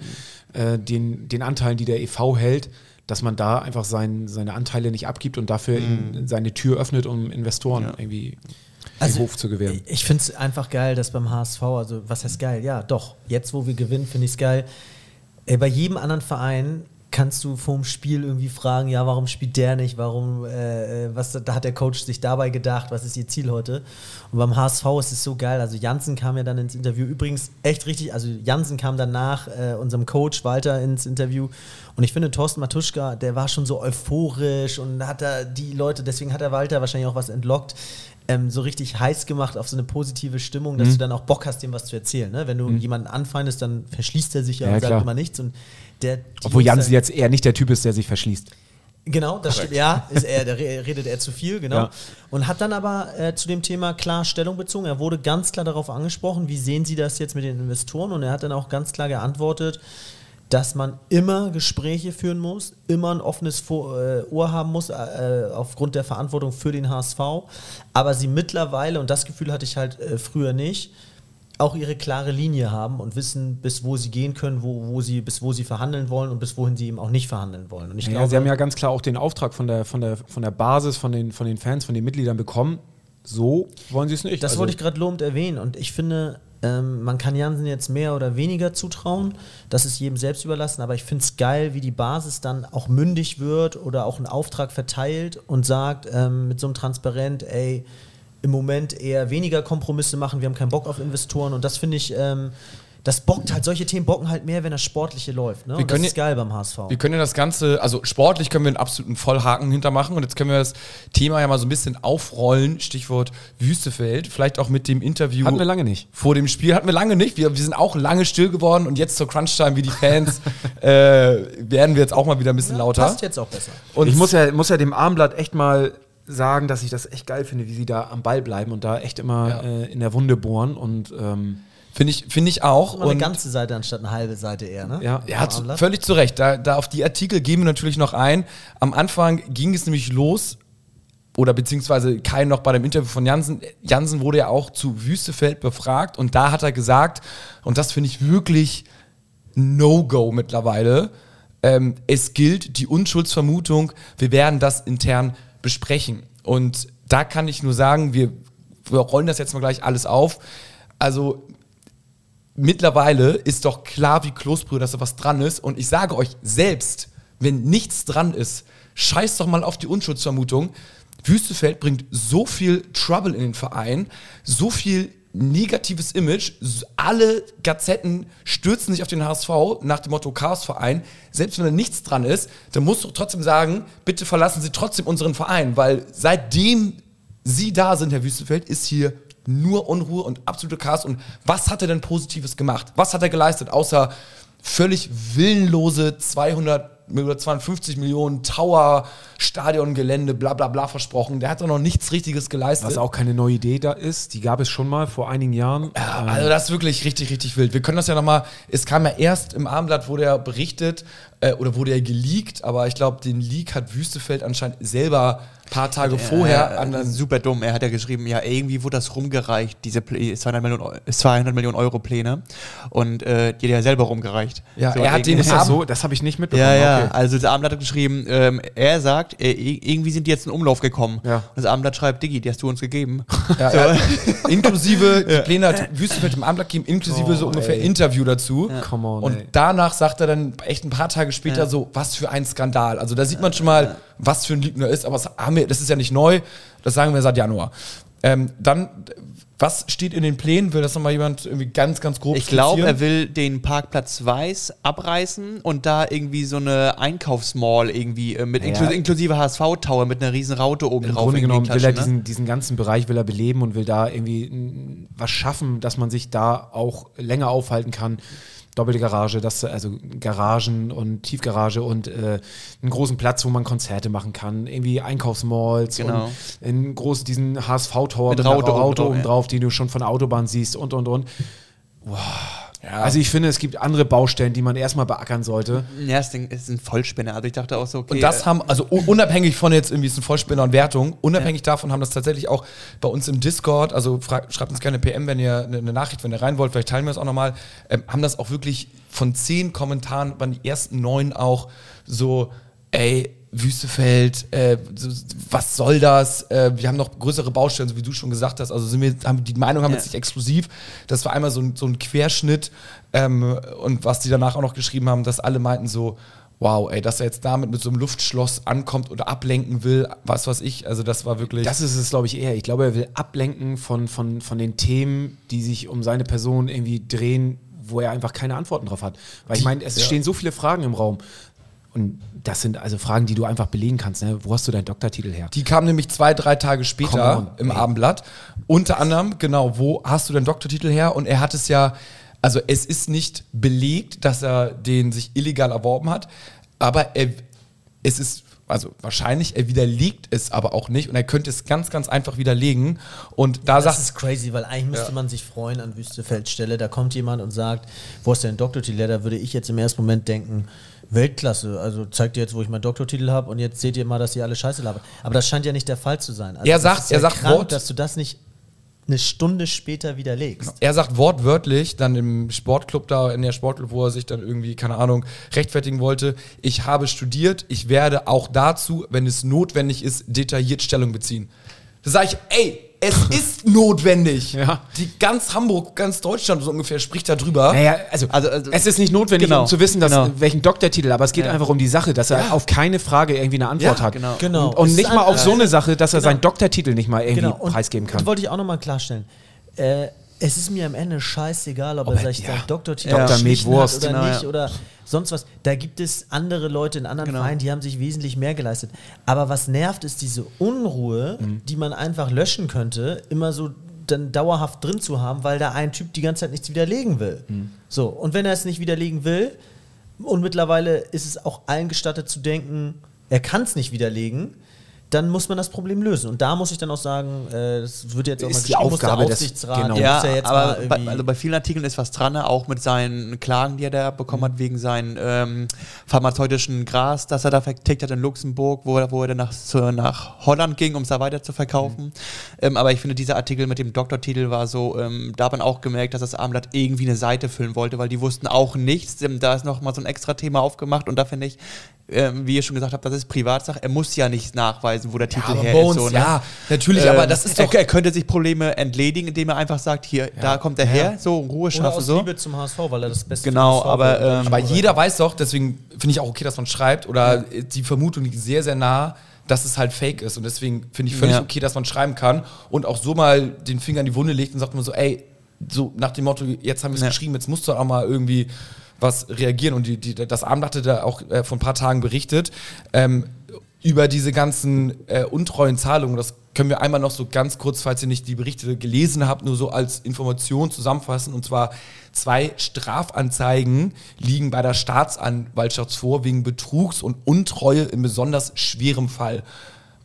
äh, den, den Anteilen, die der EV hält, dass man da einfach sein, seine Anteile nicht abgibt und dafür in, seine Tür öffnet, um Investoren irgendwie Also, den Hof zu gewähren. Ich finde es einfach geil, dass beim HSV, also was heißt geil? Ja, doch. Jetzt, wo wir gewinnen, finde ich es geil. Bei jedem anderen Verein kannst du vorm Spiel irgendwie fragen, ja, warum spielt der nicht? Warum, äh, äh, was da hat der Coach sich dabei gedacht? Was ist ihr Ziel heute? Und beim HSV ist es so geil. Also Jansen kam ja dann ins Interview. Übrigens echt richtig. Also Jansen kam dann nach äh, unserem Coach Walter ins Interview. Und ich finde, Thorsten Matuschka, der war schon so euphorisch und hat da die Leute, deswegen hat der Walter wahrscheinlich auch was entlockt ähm, so richtig heiß gemacht auf so eine positive Stimmung, dass Mhm. du dann auch Bock hast, dem was zu erzählen. Ne? Wenn du jemanden anfeindest, dann verschließt er sich ja, Ja, und sagt klar. immer nichts. Und der, Obwohl Jansen jetzt eher nicht der Typ ist, der sich verschließt. Genau, das stimmt. Ja, ist er, da re- redet er zu viel, genau. Ja. Und hat dann aber äh, zu dem Thema klar Stellung bezogen. Er wurde ganz klar darauf angesprochen, wie sehen Sie das jetzt mit den Investoren? Und er hat dann auch ganz klar geantwortet, dass man immer Gespräche führen muss, immer ein offenes äh, Ohr haben muss, äh, aufgrund der Verantwortung für den HSV. Aber sie mittlerweile, und das Gefühl hatte ich halt äh, früher nicht, auch ihre klare Linie haben und wissen, bis wo sie gehen können, wo, wo sie, bis wo sie verhandeln wollen und bis wohin sie eben auch nicht verhandeln wollen. Und ich Ja, glaube, sie haben ja ganz klar auch den Auftrag von der, von der, von der Basis, von den, von den Fans, von den Mitgliedern bekommen. So wollen sie es nicht. Das Also, wollte ich gerade lobend erwähnen und ich finde, ähm, man kann Jansen jetzt mehr oder weniger zutrauen. Das ist jedem selbst überlassen, aber ich finde es geil, wie die Basis dann auch mündig wird oder auch einen Auftrag verteilt und sagt ähm, mit so einem Transparent, ey, im Moment eher weniger Kompromisse machen, wir haben keinen Bock auf Investoren. Und das finde ich, ähm, das bockt halt, solche Themen bocken halt mehr, wenn das Sportliche läuft. Ne? Und das können ist geil beim HSV. Wir können ja das Ganze, also sportlich können wir einen absoluten Vollhaken hintermachen und jetzt können wir das Thema ja mal so ein bisschen aufrollen, Stichwort Wüstefeld, vielleicht auch mit dem Interview. Hatten wir lange nicht. Vor dem Spiel hatten wir lange nicht. Wir, wir sind auch lange still geworden und jetzt zur Crunch-Time wie die Fans [laughs] äh, werden wir jetzt auch mal wieder ein bisschen lauter. Passt jetzt auch besser. Und ich muss ja, muss ja dem Armblatt echt mal sagen, dass ich das echt geil finde, wie sie da am Ball bleiben und da echt immer Ja. äh, in der Wunde bohren und ähm, finde ich, finde ich auch. Mal eine Und ganze Seite anstatt eine halbe Seite eher, ne? ja, Ja, zu, völlig zu Recht. Da, da auf die Artikel gehen wir natürlich noch ein. Am Anfang ging es nämlich los, oder beziehungsweise Kai noch bei dem Interview von Jansen. Jansen wurde ja auch zu Wüstefeld befragt und da hat er gesagt, und das finde ich wirklich No-Go mittlerweile, ähm, es gilt die Unschuldsvermutung, wir werden das intern besprechen. Und da kann ich nur sagen, wir, wir rollen das jetzt mal gleich alles auf. Also mittlerweile ist doch klar wie Kloßbrühe, dass da was dran ist. Und ich sage euch, selbst wenn nichts dran ist, scheiß doch mal auf die Unschuldsvermutung. Wüstefeld bringt so viel Trouble in den Verein, so viel negatives Image. Alle Gazetten stürzen sich auf den HSV nach dem Motto Chaosverein. Selbst wenn da nichts dran ist, dann musst du trotzdem sagen, bitte verlassen Sie trotzdem unseren Verein, weil seitdem Sie da sind, Herr Wüstefeld, ist hier nur Unruhe und absolute Chaos. Und was hat er denn Positives gemacht? Was hat er geleistet, außer völlig willenlose 200 oder 250 Millionen Tower, Stadiongelände, bla bla bla versprochen. Der hat doch noch nichts Richtiges geleistet. was auch keine neue Idee da ist, die gab es schon mal vor einigen Jahren. Ja, also das ist wirklich richtig, richtig wild. Wir können das ja nochmal, es kam ja erst im Abendblatt, wurde ja berichtet äh, oder wurde ja geleakt, aber ich glaube, den Leak hat Wüstefeld anscheinend selber paar Tage vorher äh, an super dumm. Er hat ja geschrieben, ja, irgendwie wurde das rumgereicht, diese Plä 200 Millionen, Eu- 200 Millionen Euro Pläne. Und äh, die hat er selber rumgereicht. Ja, er hat den ist das Abend- so? Das habe ich nicht mitbekommen. Ja, ja. Okay. Also das Abendblatt hat geschrieben, ähm, er sagt, äh, irgendwie sind die jetzt in Umlauf gekommen. Ja. Und das Abendblatt schreibt, Diggi, die hast du uns gegeben. Ja, er hat inklusive, [laughs] die Pläne hat Wüstefeld im Abendblatt gegeben, inklusive so ungefähr Interview dazu. Come on, und ey. danach sagt er dann echt ein paar Tage später so, was für ein Skandal. Also da sieht man schon mal, was für ein Lügner ist, aber das, haben wir, das ist ja nicht neu, das sagen wir seit Januar. Ähm, dann, was steht in den Plänen? Will das nochmal jemand irgendwie ganz, ganz grob Ich glaube, er will den Parkplatz Weiß abreißen und da irgendwie so eine Einkaufsmall irgendwie äh, mit Ja. inklu inklusive HSV-Tower mit einer riesen Raute oben Im drauf. Grunde genommen will er ne? diesen, diesen ganzen Bereich will er beleben und will da irgendwie was schaffen, dass man sich da auch länger aufhalten kann. Doppelte Garage, das, also Garagen und Tiefgarage und äh, einen großen Platz, wo man Konzerte machen kann, irgendwie Einkaufsmalls Genau. und in groß diesen HSV-Tower Mit mit, einer Raute oben drauf, ja. die du schon von der Autobahn siehst und und und. Also ich finde, es gibt andere Baustellen, die man erstmal beackern sollte. Ja, das Ding ist ein Vollspinner. Also ich dachte auch so, okay. Und das äh, haben, also unabhängig von jetzt irgendwie ist ein Vollspinner und Wertung, unabhängig davon haben das tatsächlich auch bei uns im Discord, also schreibt uns gerne PM, wenn ihr eine, eine Nachricht, wenn ihr rein wollt, vielleicht teilen wir es auch nochmal, ähm, haben das auch wirklich von zehn Kommentaren, waren die ersten neun auch so, ey, Wüstefeld, äh, was soll das? Äh, wir haben noch größere Baustellen, so wie du schon gesagt hast. Also sind wir, haben, die Meinung haben wir Ja. jetzt nicht exklusiv. Das war einmal so ein, so ein Querschnitt. Ähm, und was die danach auch noch geschrieben haben, dass alle meinten so, wow, ey, dass er jetzt damit mit so einem Luftschloss ankommt oder ablenken will, was weiß ich. Also das war wirklich. Das ist es, glaube ich, eher. Ich glaube, er will ablenken von, von, von den Themen, die sich um seine Person irgendwie drehen, wo er einfach keine Antworten drauf hat. Weil ich meine, es ja. stehen so viele Fragen im Raum. Und das sind also Fragen, die du einfach belegen kannst. Ne? Wo hast du deinen Doktortitel her? Die kam nämlich zwei, drei Tage später on, im ey. Abendblatt. Unter anderem, genau, wo hast du deinen Doktortitel her? Und er hat es ja, also es ist nicht belegt, dass er den sich illegal erworben hat, aber er, es ist, also wahrscheinlich, er widerlegt es aber auch nicht und er könnte es ganz, ganz einfach widerlegen. Und da Das sagt ist crazy, weil eigentlich müsste Ja. man sich freuen an Wüstefelds Stelle. Da kommt jemand und sagt, wo ist dein Doktortitel? her? Da würde ich jetzt im ersten Moment denken, Weltklasse. Also zeigt ihr jetzt, wo ich meinen Doktortitel habe und jetzt seht ihr mal, dass ihr alle Scheiße labert. Aber das scheint ja nicht der Fall zu sein. Also Er sagt- er sagt krank, Wort- dass du das nicht eine Stunde später widerlegst. Er sagt wortwörtlich dann im Sportclub da, in der Sportclub, wo er sich dann irgendwie, keine Ahnung, rechtfertigen wollte, ich habe studiert, ich werde auch dazu, wenn es notwendig ist, detailliert Stellung beziehen. Da sage ich, ey, es [laughs] ist notwendig. Ja. Die ganz Hamburg, ganz Deutschland so ungefähr spricht darüber. Naja, also, Also- also- es ist nicht notwendig, Genau, um zu wissen, dass, genau. welchen Doktortitel, aber es geht Ja. einfach um die Sache, dass er Ja. auf keine Frage irgendwie eine Antwort hat. genau. Genau. Und, und nicht mal auf so eine Sache, dass er Genau. seinen Doktortitel nicht mal irgendwie Genau, preisgeben kann. Das wollte ich auch nochmal klarstellen. Äh, es ist mir am Ende scheißegal, ob, Ob er sich ja. Doktortitel Dr. geschlichen Med Wurst, hat oder genau, nicht ja. oder sonst was. Da gibt es andere Leute in anderen Genau. Vereinen, die haben sich wesentlich mehr geleistet. Aber was nervt, ist diese Unruhe, Mhm. die man einfach löschen könnte, immer so dann dauerhaft drin zu haben, weil da ein Typ die ganze Zeit nichts widerlegen will. Mhm. So, und wenn er es nicht widerlegen will, und mittlerweile ist es auch allen gestattet zu denken, er kann es nicht widerlegen, dann muss man das Problem lösen. Und da muss ich dann auch sagen, äh, das wird jetzt auch Ist mal die der Aufgabe des- Aufsichtsrat, genau. der Ja, ja aber bei, also bei vielen Artikeln ist was dran, auch mit seinen Klagen, die er da bekommen hat, wegen seinem ähm, pharmazeutischen Gras, das er da vertickt hat in Luxemburg, wo er, wo er dann nach, zu, nach Holland ging, um es da weiter zu verkaufen. Ähm, aber ich finde, dieser Artikel mit dem Doktortitel war so, ähm, da hat man auch gemerkt, dass das Abendblatt irgendwie eine Seite füllen wollte, weil die wussten auch nichts. Ähm, da ist nochmal so ein extra Thema aufgemacht und da finde ich, ähm, wie ihr schon gesagt habt, das ist Privatsache. Er muss ja nicht nachweisen, wo der Titel aber her Bones, ist. So, ne? ja, natürlich, Ähm, aber das ist doch. Er, er könnte sich Probleme entledigen, indem er einfach sagt, hier, da kommt er her, so Ruhe oder schaffen, aus so. Liebe zum HSV, weil er das Beste Genau, aber, ähm, Aber jeder weiß doch, deswegen finde ich auch okay, dass man schreibt, oder die Vermutung liegt sehr, sehr nah, dass es halt fake ist. Und deswegen finde ich völlig Ja. okay, dass man schreiben kann und auch so mal den Finger in die Wunde legt und sagt man so, ey, so nach dem Motto, jetzt haben wir es Ja. geschrieben, jetzt musst du auch mal irgendwie was reagieren. Und die, die, das Abend hatte da auch äh, vor ein paar Tagen berichtet, ähm, über diese ganzen äh, untreuen Zahlungen. Das können wir einmal noch so ganz kurz, falls ihr nicht die Berichte gelesen habt, nur so als Information zusammenfassen. Und zwar zwei Strafanzeigen liegen bei der Staatsanwaltschaft vor wegen Betrugs und Untreue in besonders schwerem Fall.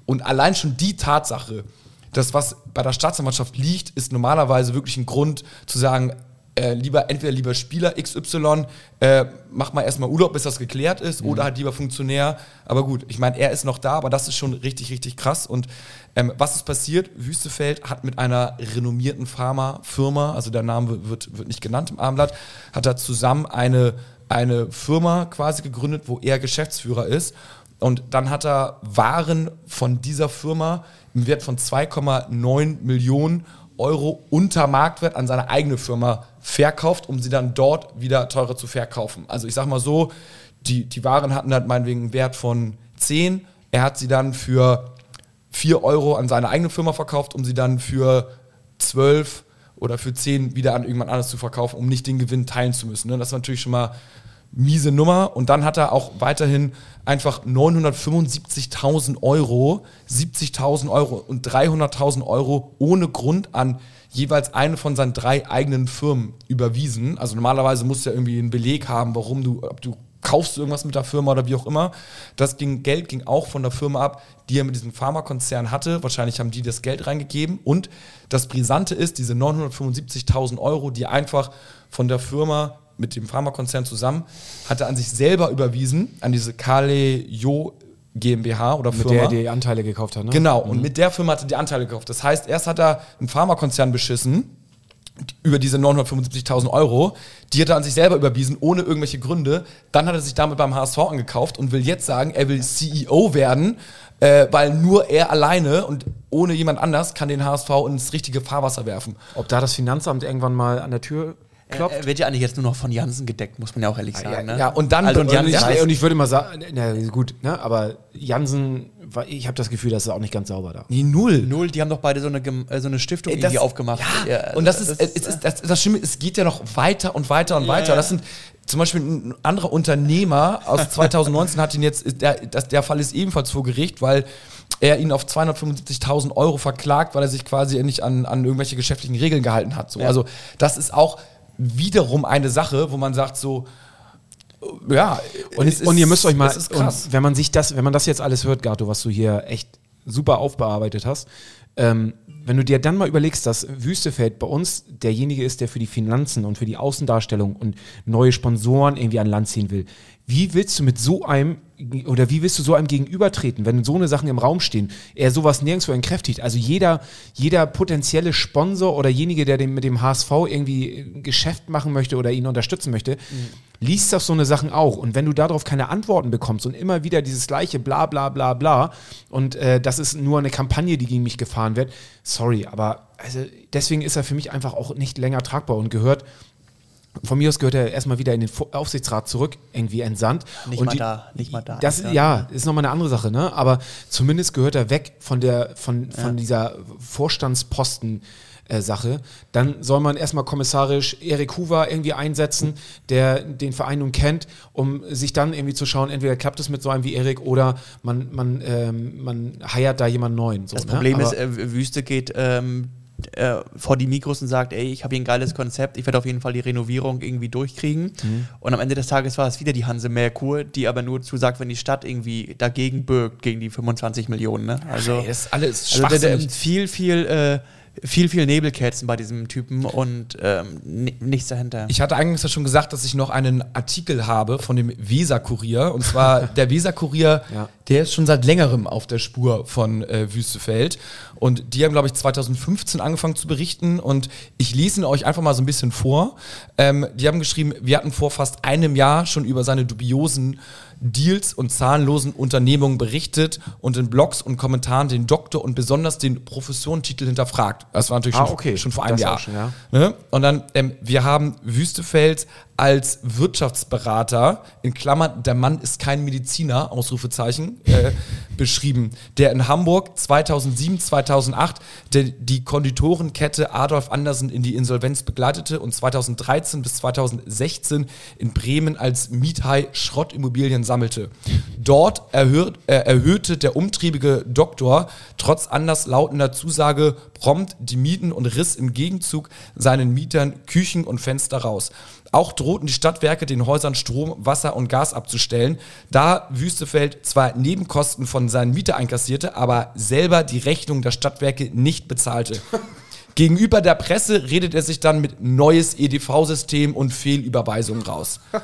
Und allein schon die Tatsache, das, was bei der Staatsanwaltschaft liegt, ist normalerweise wirklich ein Grund zu sagen, äh, lieber entweder lieber Spieler XY, äh, mach mal erstmal Urlaub, bis das geklärt ist, oder halt lieber Funktionär. Aber gut, ich meine, er ist noch da, aber das ist schon richtig, richtig krass. Und ähm, was ist passiert? Wüstefeld hat mit einer renommierten Pharmafirma, also der Name wird, wird nicht genannt im Abendblatt, hat er zusammen eine, eine Firma quasi gegründet, wo er Geschäftsführer ist. Und dann hat er Waren von dieser Firma im Wert von 2,9 Millionen Euro unter Marktwert an seine eigene Firma verkauft, um sie dann dort wieder teurer zu verkaufen. Also ich sag mal so, die, die Waren hatten halt meinetwegen einen Wert von 10. Er hat sie dann für 4 Euro an seine eigene Firma verkauft, um sie dann für 12 oder für 10 wieder an irgendwann anders zu verkaufen, um nicht den Gewinn teilen zu müssen. Ne? Das ist natürlich schon mal miese Nummer. Und dann hat er auch weiterhin einfach 975.000 Euro, 70.000 Euro und 300.000 Euro ohne Grund an jeweils eine von seinen drei eigenen Firmen überwiesen. Also normalerweise musst du ja irgendwie einen Beleg haben, warum du, ob du kaufst irgendwas mit der Firma oder wie auch immer. Das ging, Geld ging auch von der Firma ab, die er mit diesem Pharmakonzern hatte. Wahrscheinlich haben die das Geld reingegeben. Und das Brisante ist, diese 975.000 Euro, die einfach von der Firma mit dem Pharmakonzern zusammen, hat er an sich selber überwiesen, an diese Kale Jo GmbH oder Mit Firma. der er die Anteile gekauft hat, ne? Genau, und mit der Firma hat er die Anteile gekauft. Das heißt, erst hat er einen Pharmakonzern beschissen über diese 975.000 Euro. Die hat er an sich selber überwiesen, ohne irgendwelche Gründe. Dann hat er sich damit beim HSV angekauft und will jetzt sagen, er will CEO werden, äh, weil nur er alleine und ohne jemand anders kann den HSV ins richtige Fahrwasser werfen. Ob da das Finanzamt irgendwann mal an der Tür klopft? Er wird ja eigentlich jetzt nur noch von Jansen gedeckt, muss man ja auch ehrlich sagen. ne? ja, und dann- also, und und Jansen Und ich, und ich würde mal sagen, na gut, ne, aber Jansen, ich habe das Gefühl, das ist auch nicht ganz sauber da. Nee, null. Null, die haben doch beide so eine, äh, so eine Stiftung Ey, irgendwie aufgemacht. Ja, und das ist, äh, es ist das, das Schlimme, es geht ja noch weiter und weiter und weiter. Das sind zum Beispiel ein anderer Unternehmer aus [laughs] 2019 hat ihn jetzt, ist der, das, der Fall ist ebenfalls vor Gericht, weil er ihn auf 275.000 Euro verklagt, weil er sich quasi nicht an, an irgendwelche geschäftlichen Regeln gehalten hat. So. Ja. Also das ist auch wiederum eine Sache, wo man sagt so, ja, Und, ist- und ihr müsst euch mal, wenn man sich das, wenn man das jetzt alles hört, Gato, was du hier echt super aufbearbeitet hast, ähm, wenn du dir dann mal überlegst, dass Wüstefeld bei uns derjenige ist, der für die Finanzen und für die Außendarstellung und neue Sponsoren irgendwie an Land ziehen will. Wie willst du mit so einem oder wie willst du so einem gegenübertreten, wenn so eine Sachen im Raum stehen? Er sowas nirgendwo entkräftigt. Also jeder, jeder potenzielle Sponsor oder jenige, der dem, mit dem HSV irgendwie ein Geschäft machen möchte oder ihn unterstützen möchte, liest doch so eine Sachen auch. Und wenn du darauf keine Antworten bekommst und immer wieder dieses gleiche bla bla bla bla und äh, das ist nur eine Kampagne, die gegen mich gefahren wird, sorry, aber also deswegen ist er für mich einfach auch nicht länger tragbar und gehört von mir aus gehört er erstmal wieder in den Aufsichtsrat zurück, irgendwie entsandt. Nicht und mal da, nicht mal da. Das, ja, ist nochmal eine andere Sache, ne? Aber zumindest gehört er weg von der, von, von dieser Vorstandsposten. äh, Sache, dann soll man erstmal kommissarisch Erik Hoover irgendwie einsetzen, der den Verein nun kennt, um sich dann irgendwie zu schauen, entweder klappt es mit so einem wie Erik oder man, man, ähm, man heiert da jemanden neuen. So, Das ne? Problem Aber- ist, äh, Wüste geht ähm, äh, vor die Mikros und sagt, ey, ich habe hier ein geiles Konzept, ich werde auf jeden Fall die Renovierung irgendwie durchkriegen. Mhm. Und am Ende des Tages war es wieder die Hanse Merkur, die aber nur zusagt, wenn die Stadt irgendwie dagegen birgt, gegen die 25 Millionen. Ne? Also, Ey, das ist alles also der, der, schwachsinnig. viel, viel, äh, viel, viel Nebelkerzen bei diesem Typen und ähm, ni- nichts dahinter. Ich hatte eigentlich ja schon gesagt, dass ich noch einen Artikel habe von dem Weser-Kurier. Und zwar [laughs] der Weser-Kurier, Ja. der ist schon seit längerem auf der Spur von äh, Wüstefeld. Und die haben, glaube ich, 2015 angefangen zu berichten. Und ich lese ihn euch einfach mal so ein bisschen vor. Ähm, die haben geschrieben, wir hatten vor fast einem Jahr schon über seine dubiosen Deals und zahnlosen Unternehmungen berichtet und in Blogs und Kommentaren den Doktor und besonders den Professionentitel hinterfragt. Das war natürlich Ah, schon, okay. schon vor einem Das Jahr. schon, ja. Ne? Und dann, ähm, wir haben Wüstefeld als Wirtschaftsberater, in Klammern, der Mann ist kein Mediziner, Ausrufezeichen, äh, [laughs] beschrieben, der in Hamburg 2007, 2008 der, die Konditorenkette Adolf Andersen in die Insolvenz begleitete und 2013 bis 2016 in Bremen als Miethai Schrottimmobilien sammelte. Dort erhöht, äh, erhöhte der umtriebige Doktor trotz anderslautender Zusage prompt die Mieten und riss im Gegenzug seinen Mietern Küchen und Fenster raus. Auch drohten die Stadtwerke den Häusern Strom, Wasser und Gas abzustellen, da Wüstefeld zwar Nebenkosten von seinen Mieter einkassierte, aber selber die Rechnung der Stadtwerke nicht bezahlte. [laughs] Gegenüber der Presse redet er sich dann mit neues EDV-System und Fehlüberweisungen raus. [laughs]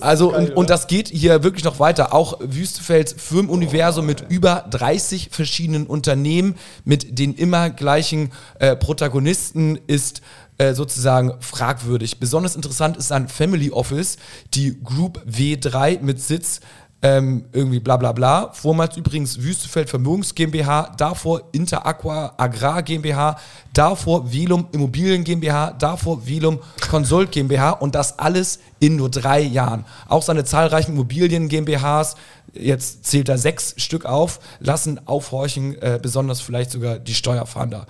Also, und, und das geht hier wirklich noch weiter. Auch Wüstefelds Firmenuniversum mit über 30 verschiedenen Unternehmen, mit den immer gleichen äh, Protagonisten ist äh, sozusagen fragwürdig. Besonders interessant ist ein Family Office, die Group W3 mit Sitz ähm, irgendwie bla bla bla. Vormals übrigens Wüstefeld Vermögens GmbH, davor Interaqua Agrar GmbH, davor Velum Immobilien GmbH, davor Velum Consult GmbH und das alles in nur drei Jahren. Auch seine zahlreichen Immobilien GmbHs, jetzt zählt er sechs Stück auf, lassen aufhorchen, äh, besonders vielleicht sogar die Steuerfahnder.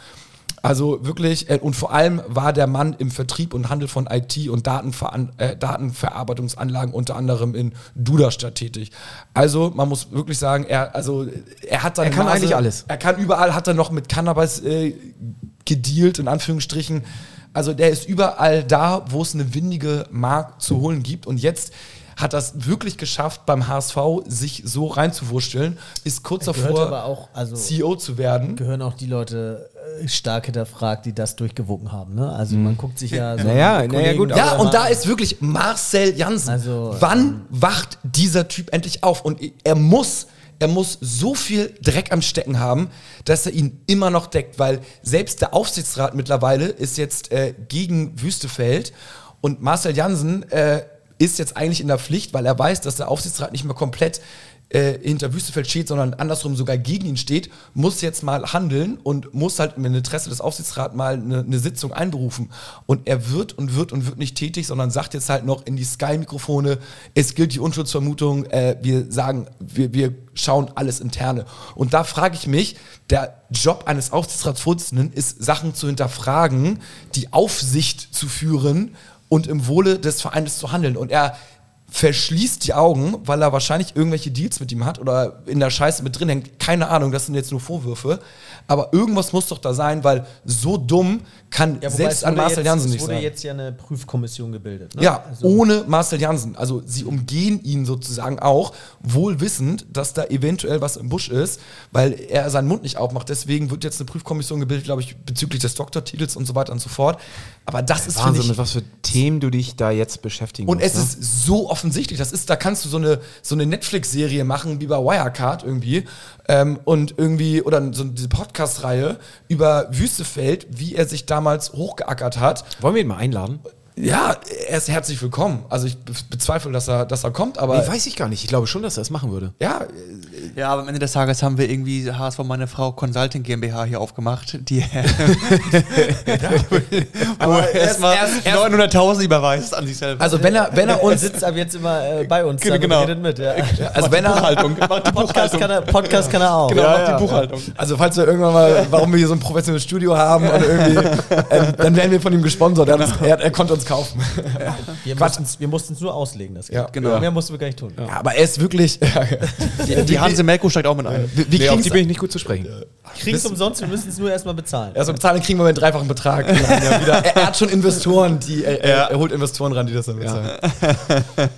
Also wirklich, äh, und vor allem war der Mann im Vertrieb und Handel von IT und Datenveran äh, Datenverarbeitungsanlagen unter anderem in Duderstadt tätig. Also man muss wirklich sagen, er, also, er hat seine Er kann eigentlich alles. Er kann überall, hat er noch mit Cannabis äh, gedealt, in Anführungsstrichen. Also der ist überall da, wo es eine windige Mark zu holen gibt. Und jetzt hat das wirklich geschafft, beim HSV sich so reinzuwursteln, ist kurz davor, aber auch, also CEO zu werden. gehören auch die Leute stark hinterfragt, die das durchgewogen haben. Ne? Also man guckt sich ja so Naja, naja, gut, Ja, und da ist wirklich Marcel Janssen. Also, Wann wacht dieser Typ endlich auf? Und er muss, er muss so viel Dreck am Stecken haben, dass er ihn immer noch deckt, weil selbst der Aufsichtsrat mittlerweile ist jetzt äh, gegen Wüstefeld und Marcel Janssen äh, ist jetzt eigentlich in der Pflicht, weil er weiß, dass der Aufsichtsrat nicht mehr komplett äh, hinter Wüstefeld steht, sondern andersrum sogar gegen ihn steht, muss jetzt mal handeln und muss halt im Interesse des Aufsichtsrats mal eine, eine Sitzung einberufen. Und er wird und wird und wird nicht tätig, sondern sagt jetzt halt noch in die Sky-Mikrofone, es gilt die Unschuldsvermutung, äh, wir sagen, wir, wir schauen alles interne. Und da frage ich mich, der Job eines Aufsichtsratsvorsitzenden ist, Sachen zu hinterfragen, die Aufsicht zu führen und im Wohle des Vereins zu handeln. Und er verschließt die Augen, weil er wahrscheinlich irgendwelche Deals mit ihm hat oder in der Scheiße mit drin hängt. Keine Ahnung, das sind jetzt nur Vorwürfe. Aber irgendwas muss doch da sein, weil so dumm kann Ja, selbst es an Marcel jetzt, Janssen es nicht wurde sein. jetzt ja eine Prüfkommission gebildet. Ne? Ja, Also- ohne Marcel Janssen. Also sie umgehen ihn sozusagen auch, wohl wissend, dass da eventuell was im Busch ist, weil er seinen Mund nicht aufmacht. Deswegen wird jetzt eine Prüfkommission gebildet, glaube ich, bezüglich des Doktortitels und so weiter und so fort. Aber das ist, Wahnsinn, ich, mit was für Themen du dich da jetzt beschäftigen und es musst. ne? ist so offensichtlich. Das ist, da kannst du so eine, so eine Netflix-Serie machen, wie bei Wirecard irgendwie. Ähm, und irgendwie, oder so diese Podcast-Reihe über Wüstefeld, wie er sich damals hochgeackert hat. Wollen wir ihn mal einladen? Ja, er ist herzlich willkommen. Also ich be- bezweifle, dass er, dass er kommt, aber Nee, weiß ich gar nicht. Ich glaube schon, dass er es machen würde. ja, Ja, aber am Ende des Tages haben wir irgendwie HSV meine Frau Consulting GmbH hier aufgemacht, die [laughs] aber er erstmal er er ist, 900.000 überweist an sich selber. also wenn er, wenn er uns, sitzt ab jetzt immer äh, bei uns Genau, dann genau. redet mit. Ja. also wenn er, Buchhaltung, macht die Podcast, Buchhaltung. kann er, Podcast kann er auch. Genau, Ja, macht ja. die Buchhaltung. also falls wir irgendwann mal, warum wir hier so ein professionelles Studio haben und irgendwie, ähm, dann werden wir von ihm gesponsert. Er, hat uns, er, er konnte uns kaufen. [laughs] Wir mussten's- wir mussten es nur auslegen. Das Ja, Geld. genau. Mehr mussten wir gar nicht tun. Ja, aber er ist wirklich. Die, die Hanse Melko steigt auch mit ein. wir, wir Nee, auf die bin ich nicht gut zu sprechen. Kriegen es umsonst, wir müssen es nur erstmal bezahlen. Also bezahlen kriegen wir einen dreifachen Betrag. Ja, wieder. Er, er hat schon Investoren, die er, er, er holt Investoren ran, die das dann bezahlen. [laughs]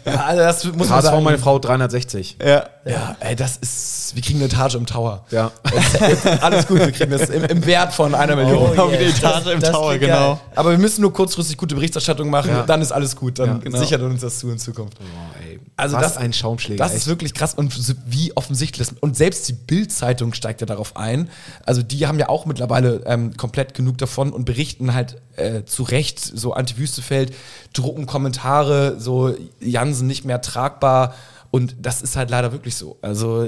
Ja, also das muss man HSV, sagen. meine Frau 360. Ja. Ja, ey, das ist. Wir kriegen eine Etage im Tower. Ja. Alles gut, wir kriegen das im, im Wert von einer Million. Oh, yeah. yeah. die Etage im Tower, klingt genau. geil. Aber wir müssen nur kurzfristig gute Berichterstattung machen, Ja. dann ist alles gut. Dann Ja, genau. sichert uns das zu in Zukunft. ey, Also was das, ein Schaumschläger. Das ist echt. wirklich krass und wie offensichtlich. Und selbst die Bild-Zeitung steigt ja darauf ein. Also die haben ja auch mittlerweile ähm, komplett genug davon und berichten halt äh, zu Recht so Anti-Wüstefeld, drucken Kommentare, so Jansen nicht mehr tragbar. Und das ist halt leider wirklich so. Also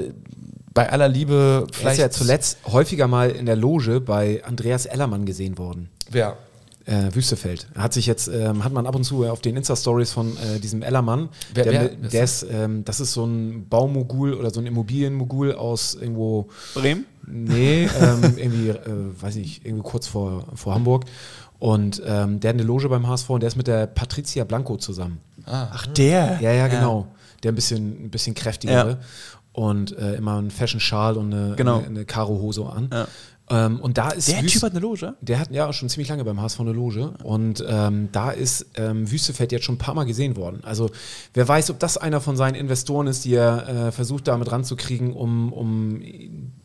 bei aller Liebe, Er ist vielleicht. ja zuletzt häufiger mal in der Loge bei Andreas Ellermann gesehen worden. Wer? Äh, Wüstefeld. Hat sich jetzt, ähm, hat man ab und zu auf den Insta-Stories von äh, diesem Ellermann. Wer- der, wer- der ist, ähm, das ist so ein Baumogul oder so ein Immobilienmogul aus irgendwo. Bremen? Nee, [laughs] ähm, irgendwie, äh, weiß nicht, irgendwie kurz vor, vor Hamburg. Und ähm, der hat eine Loge beim HSV und der ist mit der Patricia Blanco zusammen. Ach, der? Ja, ja, genau. Der ein bisschen, ein bisschen kräftigere. Ja. Und äh, immer einen Fashion-Schal und eine, Genau. eine, eine Karo-Hose an. Ja. Ähm, und da ist Der Wüst- Typ hat eine Loge? der hat ja schon ziemlich lange beim HSV eine Loge und ähm, da ist ähm, Wüstefeld jetzt schon ein paar Mal gesehen worden. Also wer weiß, ob das einer von seinen Investoren ist, die er äh, versucht damit ranzukriegen, um, um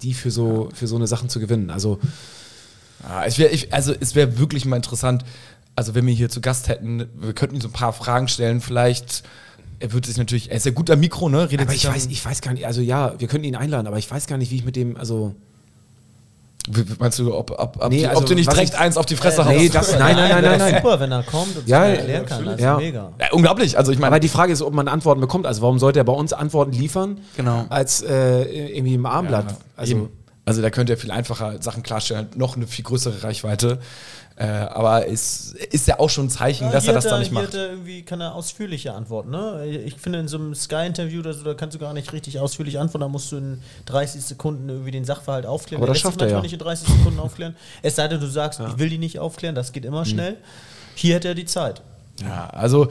die für so, für so eine Sachen zu gewinnen. Also Ah, ich wär, ich, also es wäre wirklich mal interessant, also wenn wir hier zu Gast hätten, wir könnten ihm so ein paar Fragen stellen, vielleicht, er würde sich natürlich, er ist ja gut am Mikro, ne? Redet aber sich ich weiß, ich weiß gar nicht, also ja, wir könnten ihn einladen, aber ich weiß gar nicht, wie ich mit dem, also Meinst du, ob, ob, ob, Nee, die, also ob du nicht direkt ich- eins auf die Fresse nee, haust? das- nein, nein, nein, nein, nein. Super, wenn er kommt und Ja, erklären kann. Das ist ja. mega. Ja, unglaublich, also ich meine, Aber die Frage ist, ob man Antworten bekommt. Also warum sollte er bei uns Antworten liefern, Genau. als äh, irgendwie im Armblatt? Ja, also eben. Also da könnte er viel einfacher Sachen klarstellen, hat noch eine viel größere Reichweite. Äh, aber es ist ja auch schon ein Zeichen, dass hier er das da nicht macht. Hat er irgendwie kann er ausführlicher antworten. Ne? Ich finde, in so einem Sky-Interview so, da kannst du gar nicht richtig ausführlich antworten. Da musst du in 30 Sekunden irgendwie den Sachverhalt aufklären. Aber das schafft er ja. nicht in 30 Sekunden aufklären. [laughs] Es sei denn, du sagst, ich will die nicht aufklären, das geht Mhm. immer schnell. Hier hätte er die Zeit. Ja, also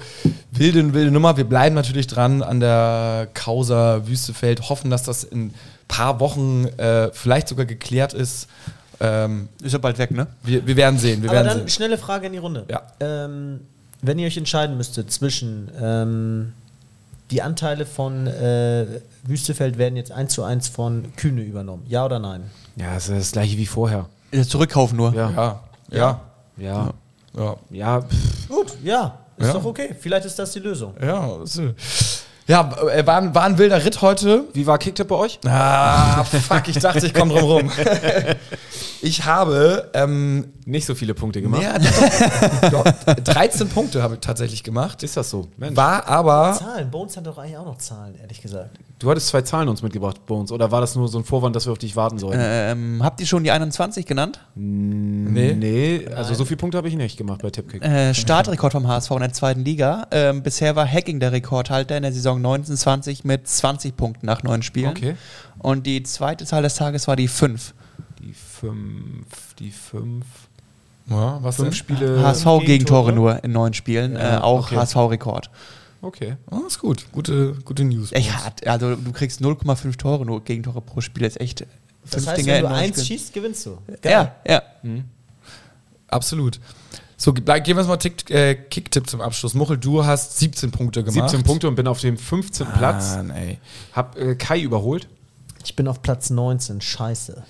wilde, wilde Nummer. Wir bleiben natürlich dran an der Causa Wüstefeld, hoffen, dass das in ein paar Wochen äh, vielleicht sogar geklärt ist. Ähm, Ist ja bald weg, ne? wir, wir werden sehen. Wir Aber werden dann sehen. schnelle Frage in die Runde. Ja. Ähm, wenn ihr euch entscheiden müsstet zwischen ähm, die Anteile von äh, Wüstefeld werden jetzt eins zu eins von Kühne übernommen. Ja oder nein? Ja, es ist das gleiche wie vorher. Ist zurückkaufen nur. Ja. Ja, ja, Ja. ja. Ja, pff, Gut, ja. Ist Ja. doch okay. Vielleicht ist das die Lösung. Ja. Ja äh, war, ein- war ein wilder Ritt heute. wie war Kicktipp bei euch? Ah, fuck, ich dachte, ich komme drum rum. [laughs] Ich habe ähm, Nicht so viele Punkte gemacht. ja, doch, doch, 13 Punkte habe ich tatsächlich gemacht. Ist das so? Mensch. War aber Zahlen. Bones hat doch eigentlich auch noch Zahlen, ehrlich gesagt. Du hattest zwei Zahlen uns mitgebracht, Bones. Oder war das nur so ein Vorwand, dass wir auf dich warten sollten? Ähm, habt ihr schon die 21 genannt? nee. nee, also so viele Punkte habe ich nicht gemacht bei Tippkick. Äh, Startrekord vom HSV in der zweiten Liga. Ähm, bisher war Hacking der Rekordhalter in der Saison 1920 mit 20 Punkten nach neun Spielen. Okay. Und die zweite Zahl des Tages war die 5. Die fünf, die fünf, Ja, was fünf denn? Spiele. HSV-Gegentore Gegentore. nur in neun Spielen. Ja, äh, auch okay. HSV-Rekord. Okay. Oh, ist gut. Gute, gute News. Ich hat, also du kriegst 0,5 Tore nur Gegentore pro Spiel. Das ist echt Das fünf heißt, Dinger wenn du eins schießt, gewinnst du. Ja, ja. Absolut. So, ge- geben wir uns mal Tick, äh, Kicktipp zum Abschluss. Muchel, du hast 17 Punkte gemacht. 17 Punkte und bin auf dem 15. Platz. Mann, ey. Hab äh, Kai überholt. Ich bin auf Platz 19. Scheiße.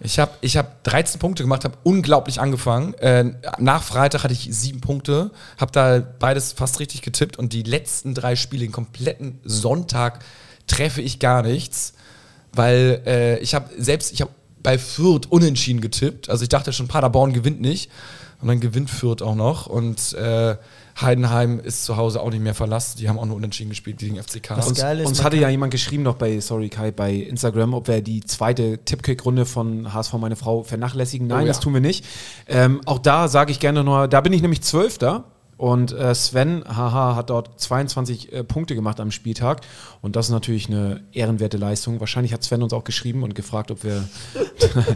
Ich [laughs] habe ich hab 13 Punkte gemacht, habe unglaublich angefangen. Äh, nach Freitag hatte ich sieben Punkte, habe da beides fast richtig getippt und die letzten drei Spiele, den kompletten Sonntag, treffe ich gar nichts, weil äh, ich habe selbst, ich habe bei Fürth unentschieden getippt. Also ich dachte schon, Paderborn gewinnt nicht und dann gewinnt Fürth auch noch und äh, Heidenheim ist zu Hause auch nicht mehr verlassen. Die haben auch nur unentschieden gespielt gegen FCK. Das Und- Geile ist, Uns hatte ja jemand geschrieben noch bei, sorry Kai, bei Instagram, ob wir die zweite Tippkick-Runde von HSV meine Frau vernachlässigen. Nein, Oh ja. das tun wir nicht. Ähm, auch da sage ich gerne nur, da bin ich nämlich Zwölfter. Und äh, Sven, haha, hat dort 22 äh, Punkte gemacht am Spieltag. Und das ist natürlich eine ehrenwerte Leistung. Wahrscheinlich hat Sven uns auch geschrieben und gefragt, ob wir [laughs]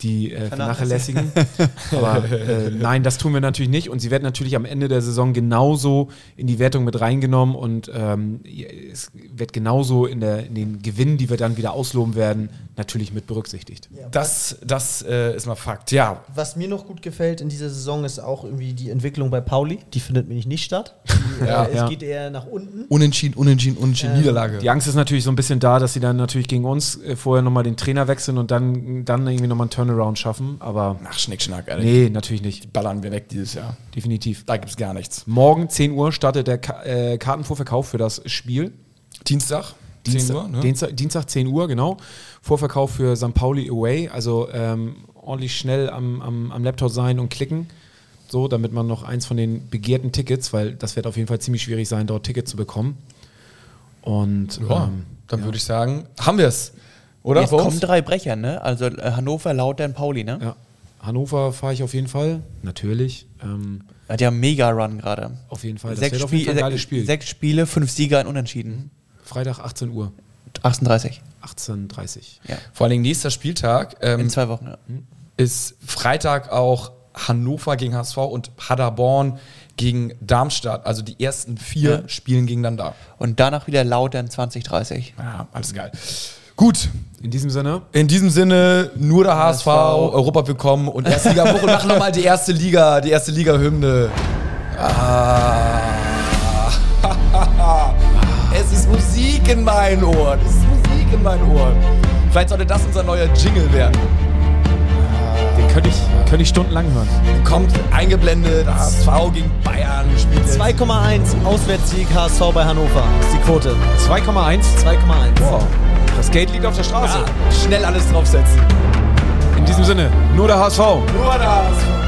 die äh, vernachlässigen. Aber äh, nein, das tun wir natürlich nicht. Und sie werden natürlich am Ende der Saison genauso in die Wertung mit reingenommen. Und ähm, es wird genauso in, der, in den Gewinnen, die wir dann wieder ausloben werden, natürlich mit berücksichtigt. das das äh, ist mal Fakt. Ja, Was mir noch gut gefällt in dieser Saison ist auch irgendwie die Entwicklung bei Pauli. Die findet nämlich nicht statt. Die, [laughs] Ja. äh, es Ja. geht eher nach unten. unentschieden, unentschieden, unentschieden, Ähm, Niederlage. Die Angst ist natürlich so ein bisschen da, dass sie dann natürlich gegen uns äh, vorher nochmal den Trainer wechseln und dann, dann irgendwie nochmal einen Turnaround schaffen. Aber Ach, Schnickschnack, ehrlich. nee, natürlich nicht. ballern wir weg dieses Jahr. Definitiv. Da gibt's gar nichts. Morgen 10 Uhr startet der Ka äh, Kartenvorverkauf für das Spiel. Dienstag, 10 Dienstag, Uhr, ne? Dienstag, Dienstag 10 Uhr, genau. Vorverkauf für St. Pauli Away. Also ähm, ordentlich schnell am, am, am Laptop sein und klicken. So, damit man noch eins von den begehrten Tickets, weil das wird auf jeden Fall ziemlich schwierig sein, dort Tickets zu bekommen. Und Ja, ähm, dann würde ich sagen, haben wir es. Oder? Jetzt kommen drei Brecher, ne? Also äh, Hannover, Lautern, Pauli, ne? ja, Hannover fahre ich auf jeden Fall. Natürlich. Ähm, Hat ja einen Mega-Run gerade. auf jeden Fall. Das Sechs, wird auf jeden Spiel, Fall ein geiles Spiel. sechs Spiele, fünf Sieger, ein Unentschieden. Freitag 18 Uhr. 38. 18.30 Ja. Vor allem nächster Spieltag ähm, In zwei Wochen, ja. ist Freitag auch Hannover gegen HSV und Paderborn gegen Darmstadt. Also die ersten vier Ja. spielen gegeneinander. Und danach wieder Lautern 2030. Ja, alles geil. Gut, In diesem Sinne, in diesem Sinne, nur der HSV, HSV. Europa willkommen und Erstliga-Woche. Machen nochmal die erste Liga, die erste Liga-Hymne. Ah. [laughs] es ist Musik in meinen Ohren. Es ist Musik in meinen Ohren. Vielleicht sollte das unser neuer Jingle werden. den könnte ich, könnte ich stundenlang hören. Kommt eingeblendet, HSV gegen Bayern spielt es. 2,1 Auswärtssieg HSV bei Hannover. Ist die Quote. 2,1. 2,1. Das Geld liegt auf der Straße. Ja, schnell alles draufsetzen. In diesem Sinne, nur der HSV. Nur der HSV.